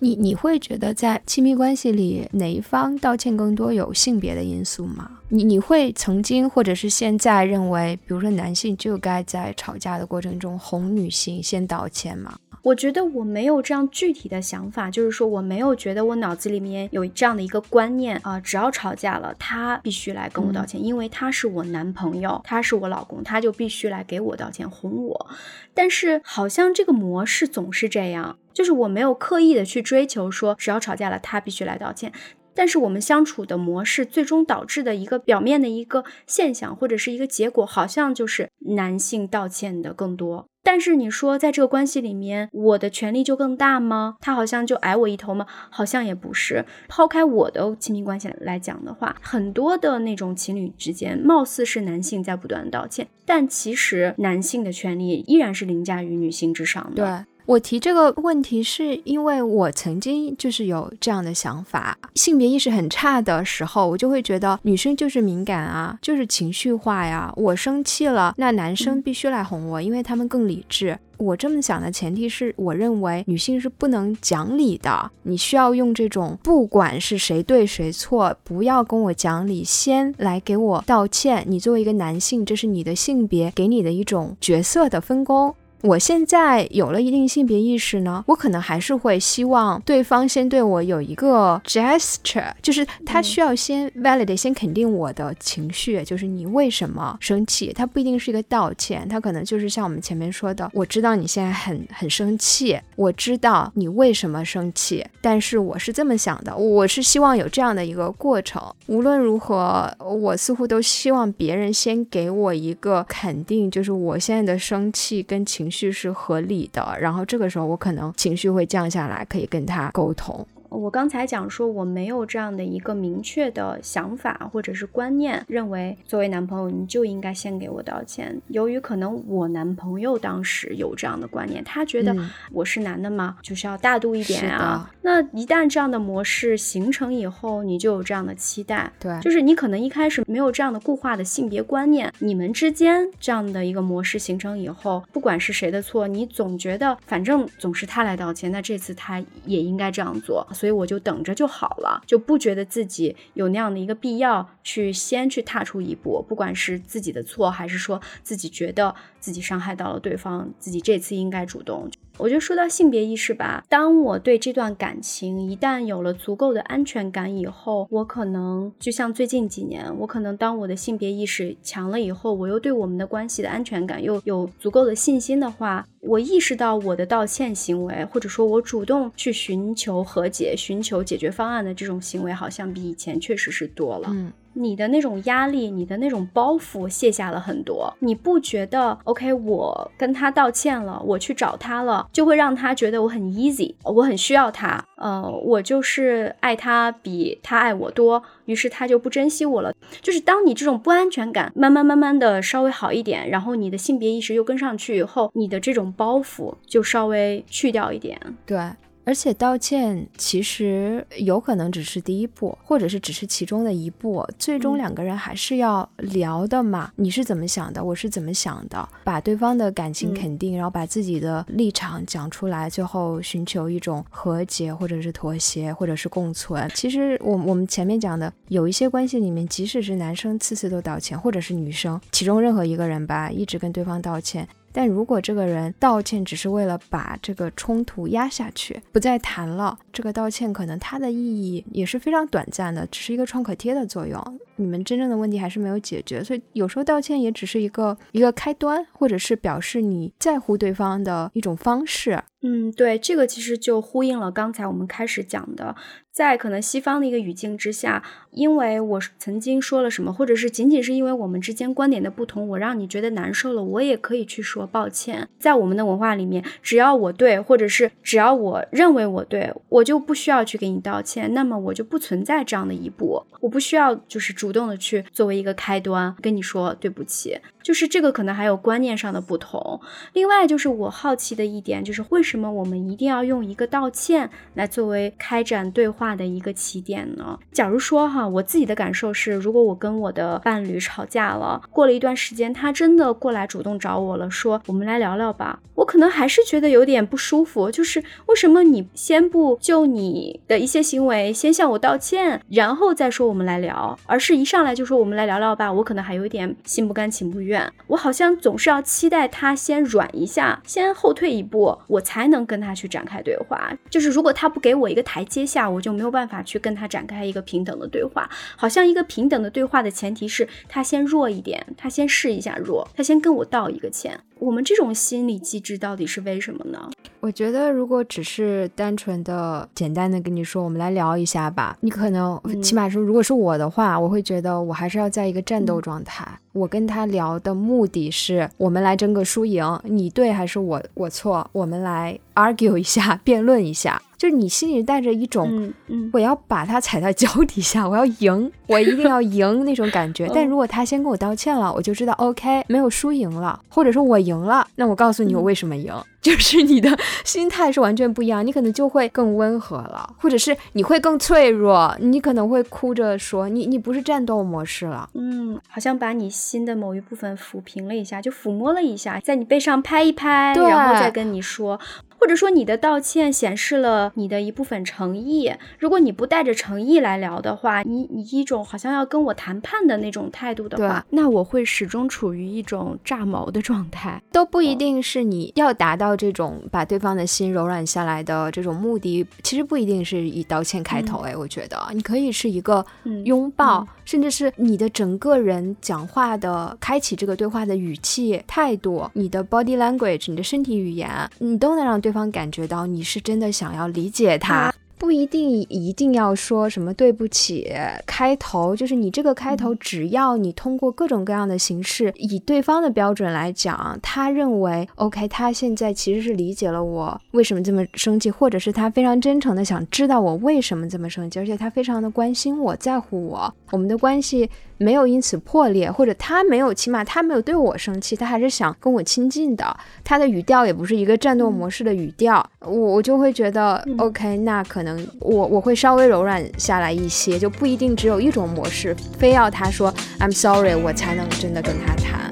你你会觉得在亲密关系里哪一方道歉更多有性别的因素吗？你你会曾经或者是现在认为，比如说男性就该在吵架的过程中哄女性先道歉吗？我觉得我没有这样具体的想法，就是说我没有觉得我脑子里面有这样的一个观念啊，只要吵架了，他必须来跟我道歉，因为他是我男朋友，他是我老公，他就必须来给我道歉哄我。但是好像这个模式总是这样，就是我没有刻意的去追求说，只要吵架了，他必须来道歉。但是我们相处的模式最终导致的一个表面的一个现象或者是一个结果，好像就是男性道歉的更多。但是你说在这个关系里面，我的权利就更大吗？他好像就矮我一头吗？好像也不是。抛开我的亲密关系来讲的话，很多的那种情侣之间，貌似是男性在不断道歉，但其实男性的权利依然是凌驾于女性之上的。对。我提这个问题，是因为我曾经就是有这样的想法，性别意识很差的时候，我就会觉得女生就是敏感啊，就是情绪化呀。我生气了，那男生必须来哄我，因为他们更理智。我这么想的前提是我认为女性是不能讲理的，你需要用这种不管是谁对谁错，不要跟我讲理，先来给我道歉。你作为一个男性，这是你的性别给你的一种角色的分工。我现在有了一定性别意识呢，我可能还是会希望对方先对我有一个 gesture，就是他需要先 validate，先肯定我的情绪，就是你为什么生气？他不一定是一个道歉，他可能就是像我们前面说的，我知道你现在很很生气，我知道你为什么生气，但是我是这么想的，我是希望有这样的一个过程。无论如何，我似乎都希望别人先给我一个肯定，就是我现在的生气跟情。绪是合理的，然后这个时候我可能情绪会降下来，可以跟他沟通。我刚才讲说我没有这样的一个明确的想法或者是观念，认为作为男朋友你就应该先给我道歉。由于可能我男朋友当时有这样的观念，他觉得我是男的嘛，就是要大度一点啊。那一旦这样的模式形成以后，你就有这样的期待，对，就是你可能一开始没有这样的固化的性别观念，你们之间这样的一个模式形成以后，不管是谁的错，你总觉得反正总是他来道歉，那这次他也应该这样做。所以我就等着就好了，就不觉得自己有那样的一个必要去先去踏出一步，不管是自己的错，还是说自己觉得自己伤害到了对方，自己这次应该主动。我觉得说到性别意识吧，当我对这段感情一旦有了足够的安全感以后，我可能就像最近几年，我可能当我的性别意识强了以后，我又对我们的关系的安全感又有足够的信心的话，我意识到我的道歉行为，或者说我主动去寻求和解、寻求解决方案的这种行为，好像比以前确实是多了。嗯。你的那种压力，你的那种包袱卸下了很多，你不觉得？OK，我跟他道歉了，我去找他了，就会让他觉得我很 easy，我很需要他，呃，我就是爱他比他爱我多，于是他就不珍惜我了。就是当你这种不安全感慢慢慢慢的稍微好一点，然后你的性别意识又跟上去以后，你的这种包袱就稍微去掉一点。对。而且道歉其实有可能只是第一步，或者是只是其中的一步，最终两个人还是要聊的嘛。你是怎么想的？我是怎么想的？把对方的感情肯定，然后把自己的立场讲出来，最后寻求一种和解，或者是妥协，或者是共存。其实我我们前面讲的，有一些关系里面，即使是男生次次都道歉，或者是女生其中任何一个人吧，一直跟对方道歉。但如果这个人道歉只是为了把这个冲突压下去，不再谈了，这个道歉可能它的意义也是非常短暂的，只是一个创可贴的作用。你们真正的问题还是没有解决，所以有时候道歉也只是一个一个开端，或者是表示你在乎对方的一种方式。嗯，对，这个其实就呼应了刚才我们开始讲的，在可能西方的一个语境之下，因为我曾经说了什么，或者是仅仅是因为我们之间观点的不同，我让你觉得难受了，我也可以去说抱歉。在我们的文化里面，只要我对，或者是只要我认为我对，我就不需要去给你道歉，那么我就不存在这样的一步，我不需要就是主动的去作为一个开端跟你说对不起。就是这个可能还有观念上的不同。另外就是我好奇的一点，就是为什么我们一定要用一个道歉来作为开展对话的一个起点呢？假如说哈，我自己的感受是，如果我跟我的伴侣吵架了，过了一段时间，他真的过来主动找我了，说我们来聊聊吧，我可能还是觉得有点不舒服。就是为什么你先不就你的一些行为先向我道歉，然后再说我们来聊，而是一上来就说我们来聊聊吧，我可能还有一点心不甘情不愿。我好像总是要期待他先软一下，先后退一步，我才能跟他去展开对话。就是如果他不给我一个台阶下，我就没有办法去跟他展开一个平等的对话。话好像一个平等的对话的前提是他先弱一点，他先试一下弱，他先跟我道一个歉。我们这种心理机制到底是为什么呢？我觉得如果只是单纯的、简单的跟你说，我们来聊一下吧，你可能起码说，如果是我的话，我会觉得我还是要在一个战斗状态。我跟他聊的目的是，我们来争个输赢，你对还是我我错？我们来 argue 一下，辩论一下。就是你心里带着一种，我要把他踩在脚底下，我要赢，我一定要赢那种感觉。但如果他先跟我道歉了，我就知道 OK，没有输赢了，或者说我赢了，那我告诉你我为什么赢。就是你的心态是完全不一样，你可能就会更温和了，或者是你会更脆弱，你可能会哭着说你你不是战斗模式了。嗯，好像把你心的某一部分抚平了一下，就抚摸了一下，在你背上拍一拍，然后再跟你说。或者说你的道歉显示了你的一部分诚意。如果你不带着诚意来聊的话，你你一种好像要跟我谈判的那种态度的话，那我会始终处于一种炸毛的状态。都不一定是你要达到这种把对方的心柔软下来的这种目的，其实不一定是以道歉开头。哎，我觉得你可以是一个拥抱，甚至是你的整个人讲话的开启这个对话的语气、态度、你的 body language、你的身体语言，你都能让对。对方感觉到你是真的想要理解他。不一定一定要说什么对不起开头，就是你这个开头，只要你通过各种各样的形式，以对方的标准来讲，他认为 OK，他现在其实是理解了我为什么这么生气，或者是他非常真诚的想知道我为什么这么生气，而且他非常的关心我在乎我，我们的关系没有因此破裂，或者他没有，起码他没有对我生气，他还是想跟我亲近的，他的语调也不是一个战斗模式的语调，我我就会觉得 OK，那可能。我我会稍微柔软下来一些，就不一定只有一种模式，非要他说 I'm sorry，我才能真的跟他谈。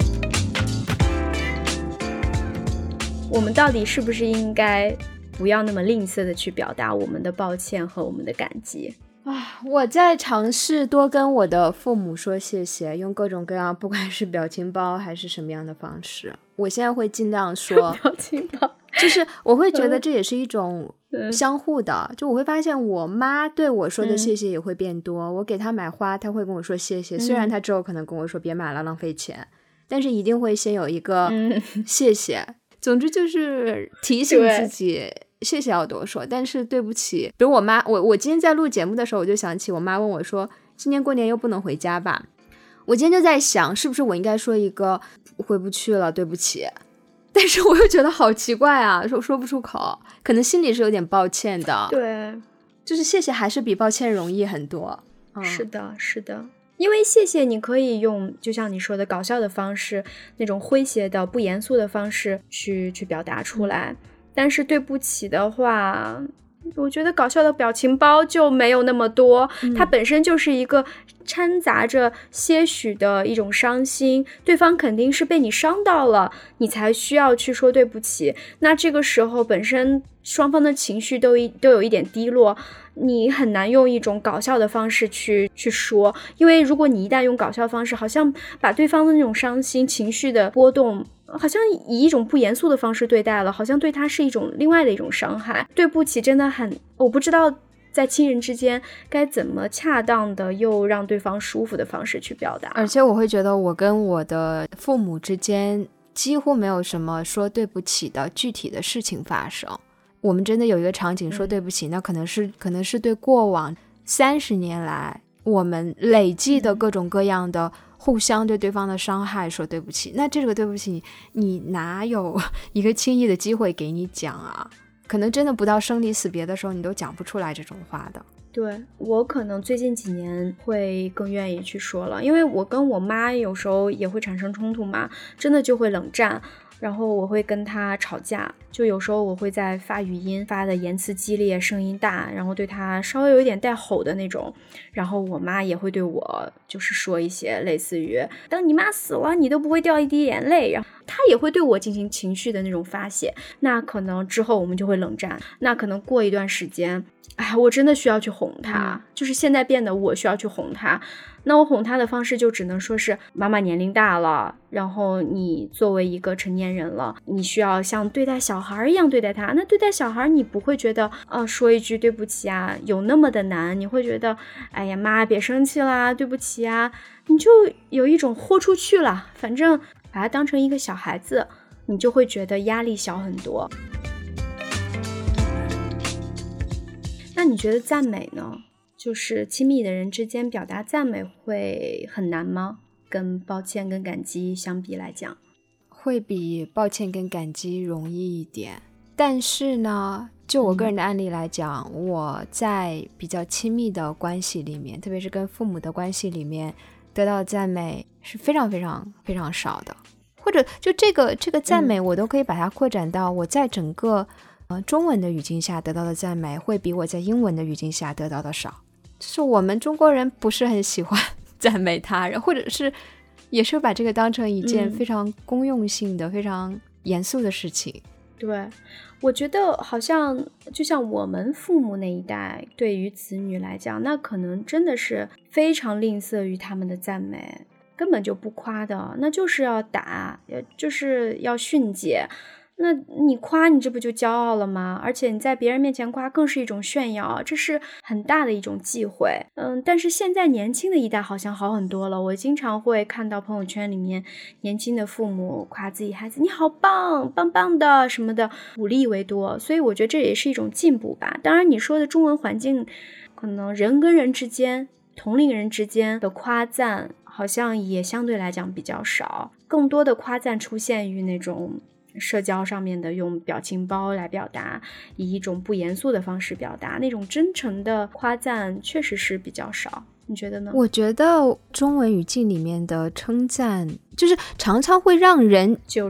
我们到底是不是应该不要那么吝啬的去表达我们的抱歉和我们的感激。啊，我在尝试多跟我的父母说谢谢，用各种各样，不管是表情包还是什么样的方式，我现在会尽量说 表情包，就是我会觉得这也是一种相互的，就我会发现我妈对我说的谢谢也会变多，我给她买花，她会跟我说谢谢，虽然她之后可能跟我说别买了浪费钱，但是一定会先有一个 谢谢。总之就是提醒自己。谢谢要多说，但是对不起，比如我妈，我我今天在录节目的时候，我就想起我妈问我说：“今年过年又不能回家吧？”我今天就在想，是不是我应该说一个回不去了，对不起。但是我又觉得好奇怪啊，说说不出口，可能心里是有点抱歉的。对，就是谢谢还是比抱歉容易很多。是的，是的，因为谢谢你可以用，就像你说的搞笑的方式，那种诙谐的、不严肃的方式去去表达出来。但是对不起的话，我觉得搞笑的表情包就没有那么多，它本身就是一个掺杂着些许的一种伤心，对方肯定是被你伤到了，你才需要去说对不起。那这个时候本身双方的情绪都一都有一点低落，你很难用一种搞笑的方式去去说，因为如果你一旦用搞笑方式，好像把对方的那种伤心情绪的波动。好像以一种不严肃的方式对待了，好像对他是一种另外的一种伤害。对不起，真的很，我不知道在亲人之间该怎么恰当的又让对方舒服的方式去表达。而且我会觉得，我跟我的父母之间几乎没有什么说对不起的具体的事情发生。我们真的有一个场景说对不起，那可能是可能是对过往三十年来我们累计的各种各样的。互相对对方的伤害说对不起，那这个对不起，你哪有 一个轻易的机会给你讲啊？可能真的不到生离死别的时候，你都讲不出来这种话的。对我可能最近几年会更愿意去说了，因为我跟我妈有时候也会产生冲突嘛，真的就会冷战。然后我会跟他吵架，就有时候我会在发语音，发的言辞激烈，声音大，然后对他稍微有一点带吼的那种。然后我妈也会对我就是说一些类似于“等你妈死了，你都不会掉一滴眼泪”，然后他也会对我进行情绪的那种发泄。那可能之后我们就会冷战。那可能过一段时间，哎，我真的需要去哄他，就是现在变得我需要去哄他。那我哄他的方式就只能说是妈妈年龄大了，然后你作为一个成年人了，你需要像对待小孩一样对待他。那对待小孩，你不会觉得啊说一句对不起啊有那么的难，你会觉得哎呀妈别生气啦，对不起啊，你就有一种豁出去了，反正把他当成一个小孩子，你就会觉得压力小很多。那你觉得赞美呢？就是亲密的人之间表达赞美会很难吗？跟抱歉跟感激相比来讲，会比抱歉跟感激容易一点。但是呢，就我个人的案例来讲，我在比较亲密的关系里面，特别是跟父母的关系里面，得到赞美是非常非常非常少的。或者就这个这个赞美，我都可以把它扩展到我在整个呃中文的语境下得到的赞美，会比我在英文的语境下得到的少。就是我们中国人不是很喜欢 赞美他人，或者是也是把这个当成一件非常公用性的、非常严肃的事情。对，我觉得好像就像我们父母那一代，对于子女来讲，那可能真的是非常吝啬于他们的赞美，根本就不夸的，那就是要打，就是要训诫。那你夸你这不就骄傲了吗？而且你在别人面前夸更是一种炫耀，这是很大的一种忌讳。嗯，但是现在年轻的一代好像好很多了。我经常会看到朋友圈里面年轻的父母夸自己孩子，你好棒，棒棒的什么的，鼓励为多。所以我觉得这也是一种进步吧。当然你说的中文环境，可能人跟人之间、同龄人之间的夸赞好像也相对来讲比较少，更多的夸赞出现于那种。社交上面的用表情包来表达，以一种不严肃的方式表达，那种真诚的夸赞确实是比较少。你觉得呢？我觉得中文语境里面的称赞，就是常常会让人解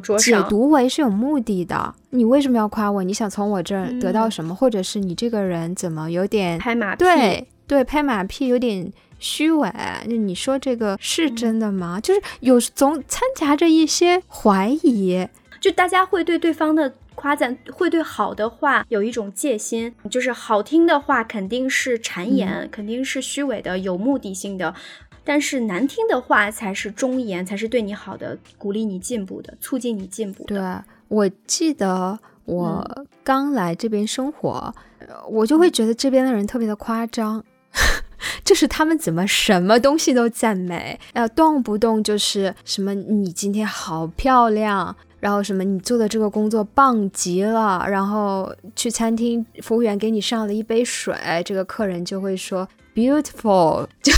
读为是有目的的。你为什么要夸我？你想从我这儿得到什么？或者是你这个人怎么有点拍马屁？对对，拍马屁有点虚伪。那你说这个是真的吗？就是有总掺杂着一些怀疑。就大家会对对方的夸赞，会对好的话有一种戒心，就是好听的话肯定是谗言，肯定是虚伪的、有目的性的，但是难听的话才是忠言，才是对你好的，鼓励你进步的，促进你进步的。对，我记得我刚来这边生活，我就会觉得这边的人特别的夸张。就是他们怎么什么东西都赞美，呃，动不动就是什么你今天好漂亮，然后什么你做的这个工作棒极了，然后去餐厅服务员给你上了一杯水，这个客人就会说 beautiful，就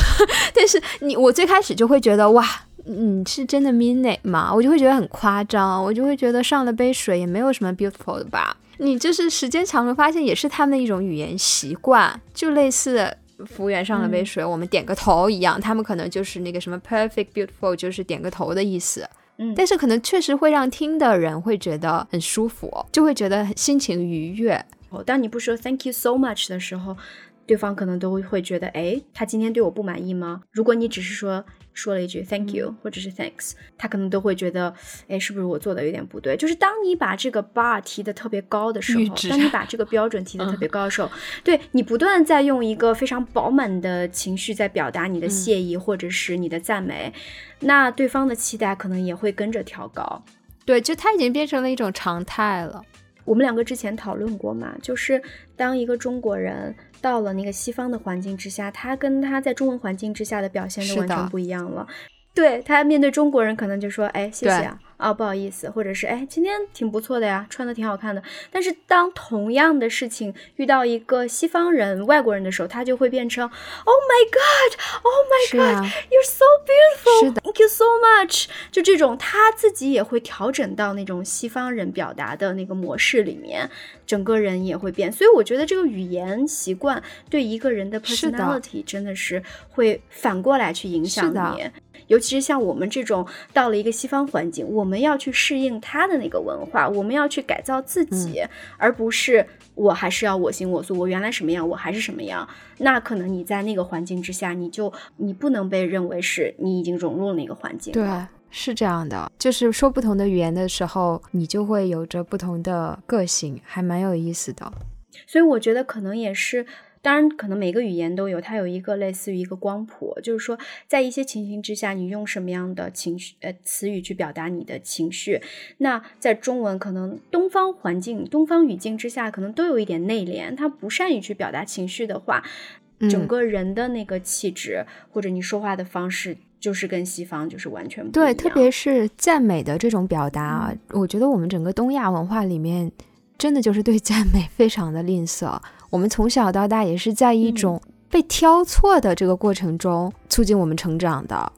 但是你我最开始就会觉得哇，你是真的 mean it 吗？我就会觉得很夸张，我就会觉得上了杯水也没有什么 beautiful 的吧？你就是时间长了发现也是他们的一种语言习惯，就类似。服务员上了杯水，我们点个头一样，他们可能就是那个什么 perfect beautiful，就是点个头的意思。嗯，但是可能确实会让听的人会觉得很舒服，就会觉得心情愉悦。哦，当你不说 thank you so much 的时候。对方可能都会觉得，哎，他今天对我不满意吗？如果你只是说说了一句 thank you 或者是 thanks，他可能都会觉得，哎，是不是我做的有点不对？就是当你把这个 bar 提的特别高的时候，当你把这个标准提的特别高的时候，对你不断在用一个非常饱满的情绪在表达你的谢意或者是你的赞美，那对方的期待可能也会跟着调高。对，就它已经变成了一种常态了。我们两个之前讨论过嘛，就是当一个中国人。到了那个西方的环境之下，他跟他在中文环境之下的表现就完全不一样了。对他面对中国人，可能就说：“哎，谢谢啊。”啊，不好意思，或者是哎，今天挺不错的呀，穿的挺好看的。但是当同样的事情遇到一个西方人、外国人的时候，他就会变成 Oh my God，Oh my God，You're so beautiful，Thank you so much。就这种，他自己也会调整到那种西方人表达的那个模式里面，整个人也会变。所以我觉得这个语言习惯对一个人的 personality 真的是会反过来去影响你。尤其是像我们这种到了一个西方环境，我们要去适应他的那个文化，我们要去改造自己，而不是我还是要我行我素，我原来什么样，我还是什么样。那可能你在那个环境之下，你就你不能被认为是你已经融入了那个环境。对，是这样的，就是说不同的语言的时候，你就会有着不同的个性，还蛮有意思的。所以我觉得可能也是。当然，可能每个语言都有，它有一个类似于一个光谱，就是说，在一些情形之下，你用什么样的情绪呃词语去表达你的情绪。那在中文，可能东方环境、东方语境之下，可能都有一点内敛，他不善于去表达情绪的话，整个人的那个气质或者你说话的方式，就是跟西方就是完全不一样。对，特别是赞美的这种表达，我觉得我们整个东亚文化里面，真的就是对赞美非常的吝啬。我们从小到大也是在一种被挑错的这个过程中促进我们成长的。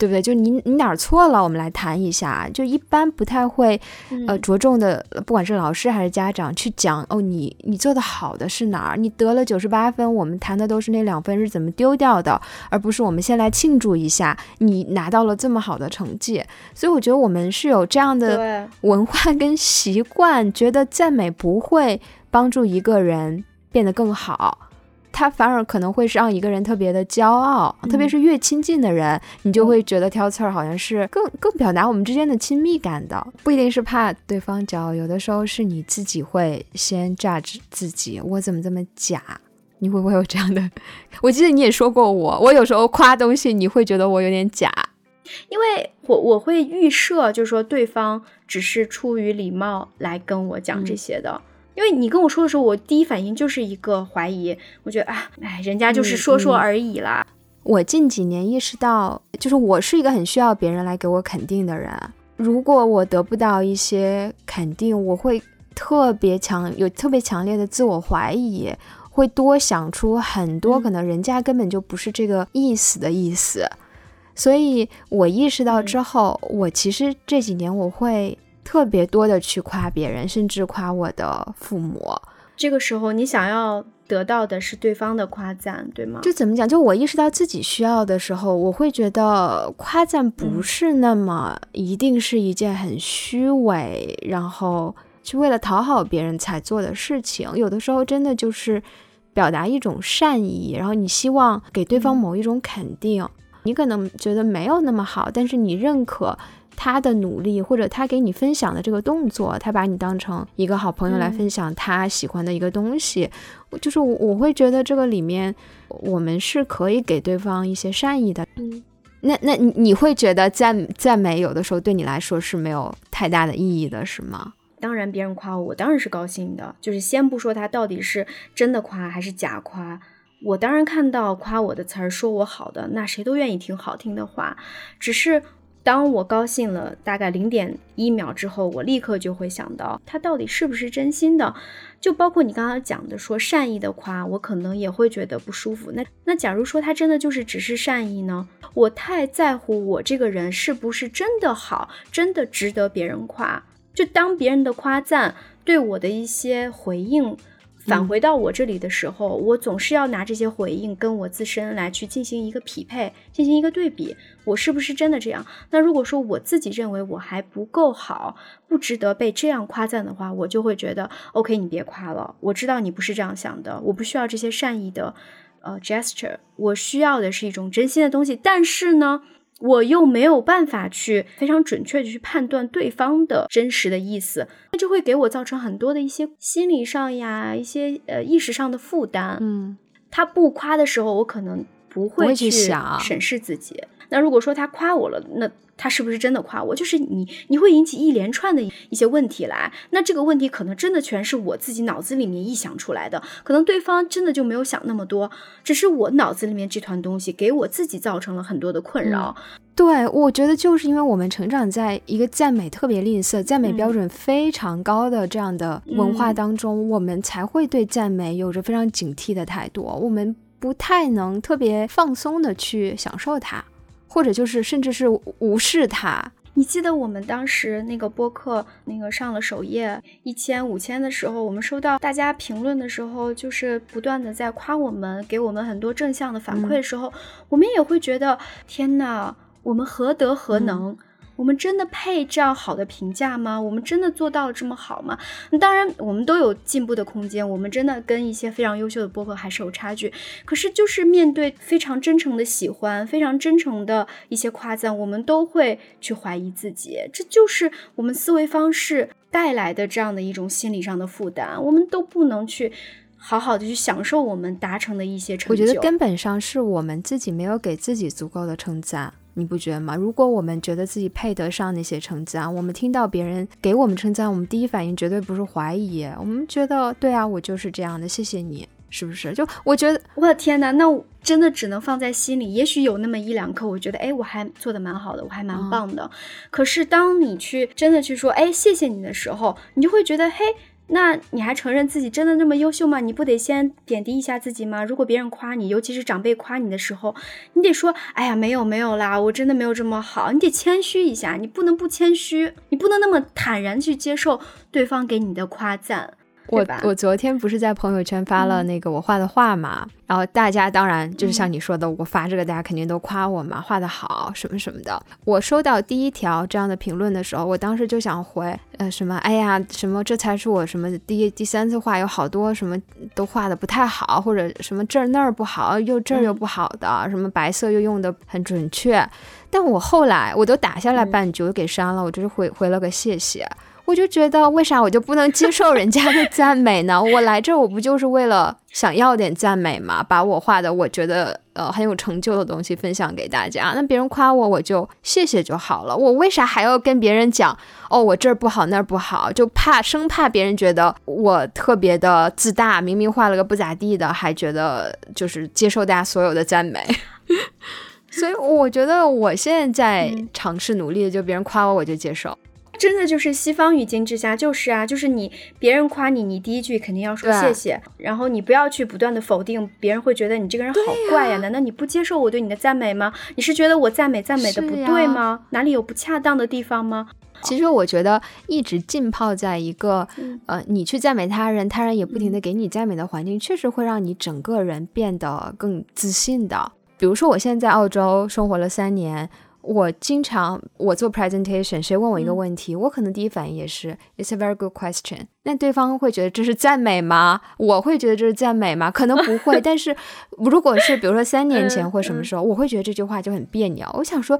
对不对？就你你哪儿错了，我们来谈一下。就一般不太会，呃，着重的，不管是老师还是家长去讲哦，你你做的好的是哪儿？你得了九十八分，我们谈的都是那两分是怎么丢掉的，而不是我们先来庆祝一下你拿到了这么好的成绩。所以我觉得我们是有这样的文化跟习惯，觉得赞美不会帮助一个人变得更好。他反而可能会让一个人特别的骄傲，特别是越亲近的人，你就会觉得挑刺儿好像是更更表达我们之间的亲密感的，不一定是怕对方骄傲，有的时候是你自己会先 judge 自己，我怎么这么假？你会不会有这样的？我记得你也说过我，我有时候夸东西，你会觉得我有点假，因为我我会预设，就是说对方只是出于礼貌来跟我讲这些的。因为你跟我说的时候，我第一反应就是一个怀疑，我觉得啊，哎，人家就是说说而已啦。我近几年意识到，就是我是一个很需要别人来给我肯定的人。如果我得不到一些肯定，我会特别强，有特别强烈的自我怀疑，会多想出很多可能人家根本就不是这个意思的意思。所以我意识到之后，我其实这几年我会。特别多的去夸别人，甚至夸我的父母。这个时候，你想要得到的是对方的夸赞，对吗？就怎么讲？就我意识到自己需要的时候，我会觉得夸赞不是那么一定是一件很虚伪，然后去为了讨好别人才做的事情。有的时候真的就是表达一种善意，然后你希望给对方某一种肯定。你可能觉得没有那么好，但是你认可。他的努力，或者他给你分享的这个动作，他把你当成一个好朋友来分享他喜欢的一个东西，就是我我会觉得这个里面我们是可以给对方一些善意的。嗯，那那你你会觉得赞赞美有的时候对你来说是没有太大的意义的，是吗？当然，别人夸我，我当然是高兴的。就是先不说他到底是真的夸还是假夸，我当然看到夸我的词儿，说我好的，那谁都愿意听好听的话。只是当我高兴了大概零点一秒之后，我立刻就会想到他到底是不是真心的。就包括你刚刚讲的说善意的夸，我可能也会觉得不舒服。那那假如说他真的就是只是善意呢？我太在乎我这个人是不是真的好，真的值得别人夸。就当别人的夸赞对我的一些回应返回到我这里的时候，我总是要拿这些回应跟我自身来去进行一个匹配，进行一个对比，我是不是真的这样？那如果说我自己认为我还不够好，不值得被这样夸赞的话，我就会觉得 OK，你别夸了，我知道你不是这样想的，我不需要这些善意的呃 gesture，我需要的是一种真心的东西。但是呢？我又没有办法去非常准确的去判断对方的真实的意思，那就会给我造成很多的一些心理上呀、一些呃意识上的负担。嗯，他不夸的时候，我可能不会去审视自己。那如果说他夸我了，那。他是不是真的夸我？就是你，你会引起一连串的一些问题来。那这个问题可能真的全是我自己脑子里面臆想出来的，可能对方真的就没有想那么多，只是我脑子里面这团东西给我自己造成了很多的困扰。对，我觉得就是因为我们成长在一个赞美特别吝啬、赞美标准非常高的这样的文化当中，我们才会对赞美有着非常警惕的态度，我们不太能特别放松的去享受它。或者就是甚至是无视他。你记得我们当时那个播客那个上了首页一千五千的时候，我们收到大家评论的时候，就是不断的在夸我们，给我们很多正向的反馈的时候，我们也会觉得天哪，我们何德何能？我们真的配这样好的评价吗？我们真的做到了这么好吗？当然，我们都有进步的空间。我们真的跟一些非常优秀的播客还是有差距。可是，就是面对非常真诚的喜欢、非常真诚的一些夸赞，我们都会去怀疑自己。这就是我们思维方式带来的这样的一种心理上的负担。我们都不能去好好的去享受我们达成的一些成就。我觉得根本上是我们自己没有给自己足够的称赞。你不觉得吗？如果我们觉得自己配得上那些称赞，我们听到别人给我们称赞，我们第一反应绝对不是怀疑，我们觉得对啊，我就是这样的，谢谢你，是不是？就我觉得，我的天哪，那真的只能放在心里。也许有那么一两刻，我觉得，哎，我还做的蛮好的，我还蛮棒的。可是当你去真的去说，哎，谢谢你的时候，你就会觉得，嘿。那你还承认自己真的那么优秀吗？你不得先贬低一下自己吗？如果别人夸你，尤其是长辈夸你的时候，你得说：“哎呀，没有没有啦，我真的没有这么好。”你得谦虚一下，你不能不谦虚，你不能那么坦然去接受对方给你的夸赞。我我昨天不是在朋友圈发了那个我画的画嘛，然后大家当然就是像你说的，我发这个大家肯定都夸我嘛，画的好什么什么的。我收到第一条这样的评论的时候，我当时就想回，呃，什么，哎呀，什么这才是我什么第第三次画，有好多什么都画的不太好，或者什么这儿那儿不好，又这儿又不好的，什么白色又用的很准确。但我后来我都打下来半句，我给删了，我就是回回了个谢谢。我就觉得，为啥我就不能接受人家的赞美呢？我来这，我不就是为了想要点赞美吗？把我画的我觉得呃很有成就的东西分享给大家，那别人夸我，我就谢谢就好了。我为啥还要跟别人讲？哦，我这儿不好，那儿不好，就怕生怕别人觉得我特别的自大。明明画了个不咋地的，还觉得就是接受大家所有的赞美。所以我觉得我现在在尝试努力的，就别人夸我，我就接受。真的就是西方语境之下，就是啊，就是你别人夸你，你第一句肯定要说谢谢，然后你不要去不断的否定，别人会觉得你这个人好怪呀。难道你不接受我对你的赞美吗？你是觉得我赞美赞美的不对吗？哪里有不恰当的地方吗？其实我觉得一直浸泡在一个呃，你去赞美他人，他人也不停的给你赞美的环境，确实会让你整个人变得更自信的。比如说我现在在澳洲生活了三年。我经常我做 presentation，谁问我一个问题，我可能第一反应也是 It's a very good question。那对方会觉得这是赞美吗？我会觉得这是赞美吗？可能不会。但是如果是比如说三年前或什么时候，我会觉得这句话就很别扭。我想说，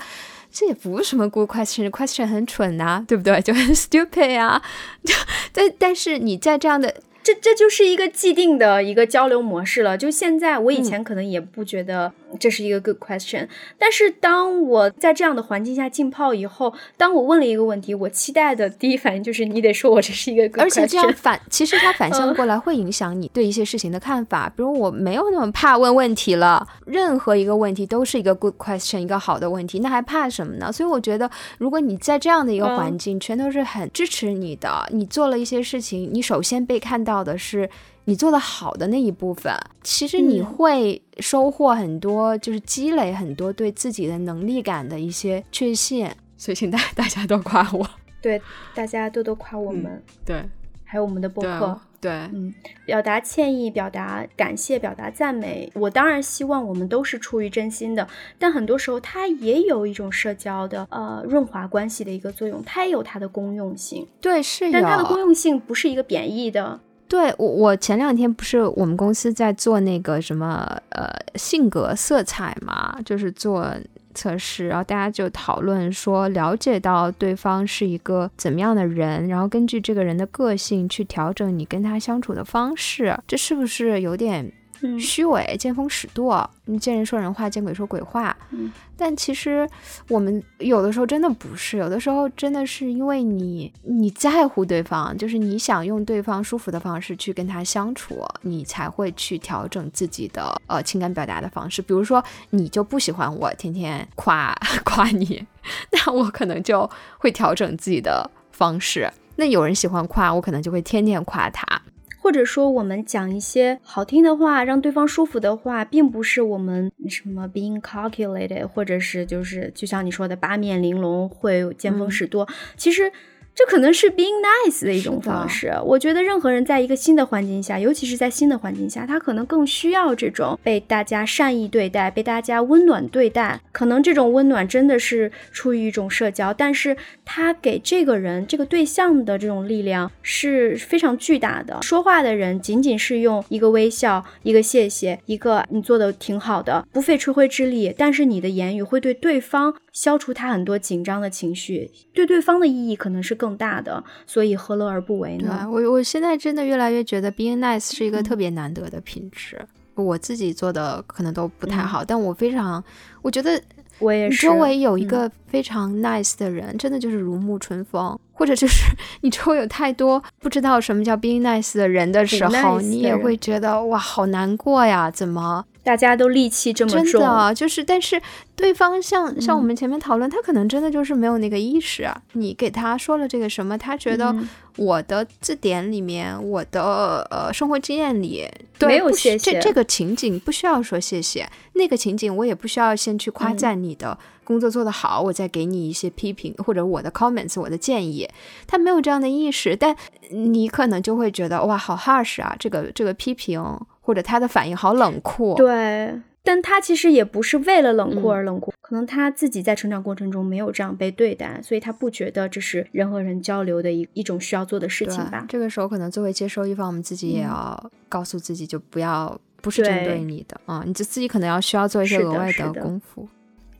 这也不是什么 good question，question 很蠢呐，对不对？就很 stupid 啊。但但是你在这样的。这这就是一个既定的一个交流模式了。就现在，我以前可能也不觉得这是一个 good question，但是当我在这样的环境下浸泡以后，当我问了一个问题，我期待的第一反应就是你得说我这是一个 good question。而且这样反，其实它反向过来会影响你对一些事情的看法。比如我没有那么怕问问题了，任何一个问题都是一个 good question，一个好的问题，那还怕什么呢？所以我觉得，如果你在这样的一个环境，全都是很支持你的，你做了一些事情，你首先被看到。到的是你做的好的那一部分，其实你会收获很多，就是积累很多对自己的能力感的一些确信。所以请大大家都夸我，对大家多多夸我们，对，还有我们的播客，对，嗯，表达歉意，表达感谢，表达赞美。我当然希望我们都是出于真心的，但很多时候它也有一种社交的呃润滑关系的一个作用，它也有它的公用性，对，是，但它的公用性不是一个贬义的。对我，我前两天不是我们公司在做那个什么呃性格色彩嘛，就是做测试，然后大家就讨论说，了解到对方是一个怎么样的人，然后根据这个人的个性去调整你跟他相处的方式，这是不是有点？虚伪、见风使舵，你见人说人话，见鬼说鬼话。嗯，但其实我们有的时候真的不是，有的时候真的是因为你你在乎对方，就是你想用对方舒服的方式去跟他相处，你才会去调整自己的呃情感表达的方式。比如说，你就不喜欢我天天夸 夸你，那我可能就会调整自己的方式。那有人喜欢夸我，可能就会天天夸他。或者说，我们讲一些好听的话，让对方舒服的话，并不是我们什么 being calculated，或者是就是就像你说的八面玲珑，会见风使舵。其实。这可能是 being nice 的一种方式。我觉得任何人在一个新的环境下，尤其是在新的环境下，他可能更需要这种被大家善意对待、被大家温暖对待。可能这种温暖真的是出于一种社交，但是他给这个人、这个对象的这种力量是非常巨大的。说话的人仅仅是用一个微笑、一个谢谢、一个你做的挺好的，不费吹灰之力，但是你的言语会对对方。消除他很多紧张的情绪，对对方的意义可能是更大的，所以何乐而不为呢？我我现在真的越来越觉得 being nice 是一个特别难得的品质。我自己做的可能都不太好，但我非常，我觉得我也是。周围有一个非常 nice 的人，真的就是如沐春风。或者就是 你周围有太多不知道什么叫 being nice 的人的时候，你也会觉得哇，好难过呀！怎么？大家都戾气这么重，真的就是，但是对方像像我们前面讨论，他可能真的就是没有那个意识啊。你给他说了这个什么，他觉得我的字典里面，我的呃生活经验里没有谢谢。这这个情景不需要说谢谢，那个情景我也不需要先去夸赞你的工作做得好，我再给你一些批评或者我的 comments，我的建议。他没有这样的意识，但你可能就会觉得哇，好 harsh 啊，这个这个批评。或者他的反应好冷酷，对，但他其实也不是为了冷酷而冷酷，可能他自己在成长过程中没有这样被对待，所以他不觉得这是人和人交流的一一种需要做的事情吧。这个时候可能作为接收一方，我们自己也要告诉自己，就不要不是针对你的啊，你就自己可能要需要做一些额外的功夫。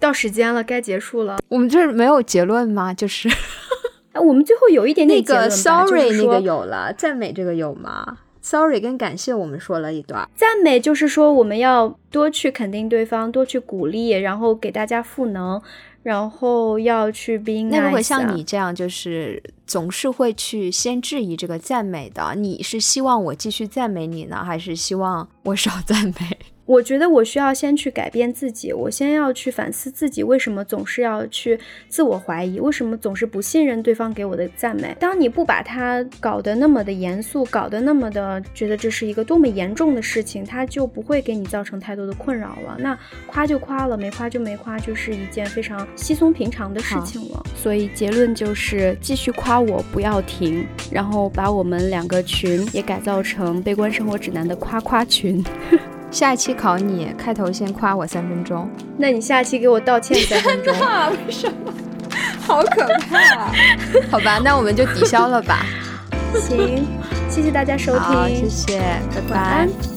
到时间了，该结束了。我们这没有结论吗？就是，我们最后有一点点那个 sorry 那个有了，赞美这个有吗？Sorry，跟感谢我们说了一段赞美，就是说我们要多去肯定对方，多去鼓励，然后给大家赋能，然后要去 being。那如果像你这样，就是总是会去先质疑这个赞美的，你是希望我继续赞美你呢，还是希望我少赞美？我觉得我需要先去改变自己，我先要去反思自己为什么总是要去自我怀疑，为什么总是不信任对方给我的赞美。当你不把它搞得那么的严肃，搞得那么的觉得这是一个多么严重的事情，它就不会给你造成太多的困扰了。那夸就夸了，没夸就没夸，就是一件非常稀松平常的事情了。所以结论就是继续夸我，不要停，然后把我们两个群也改造成悲观生活指南的夸夸群。下一期考你，开头先夸我三分钟。那你下期给我道歉三分钟。为什么？好可怕！好吧，那我们就抵消了吧。行，谢谢大家收听，谢谢，拜拜。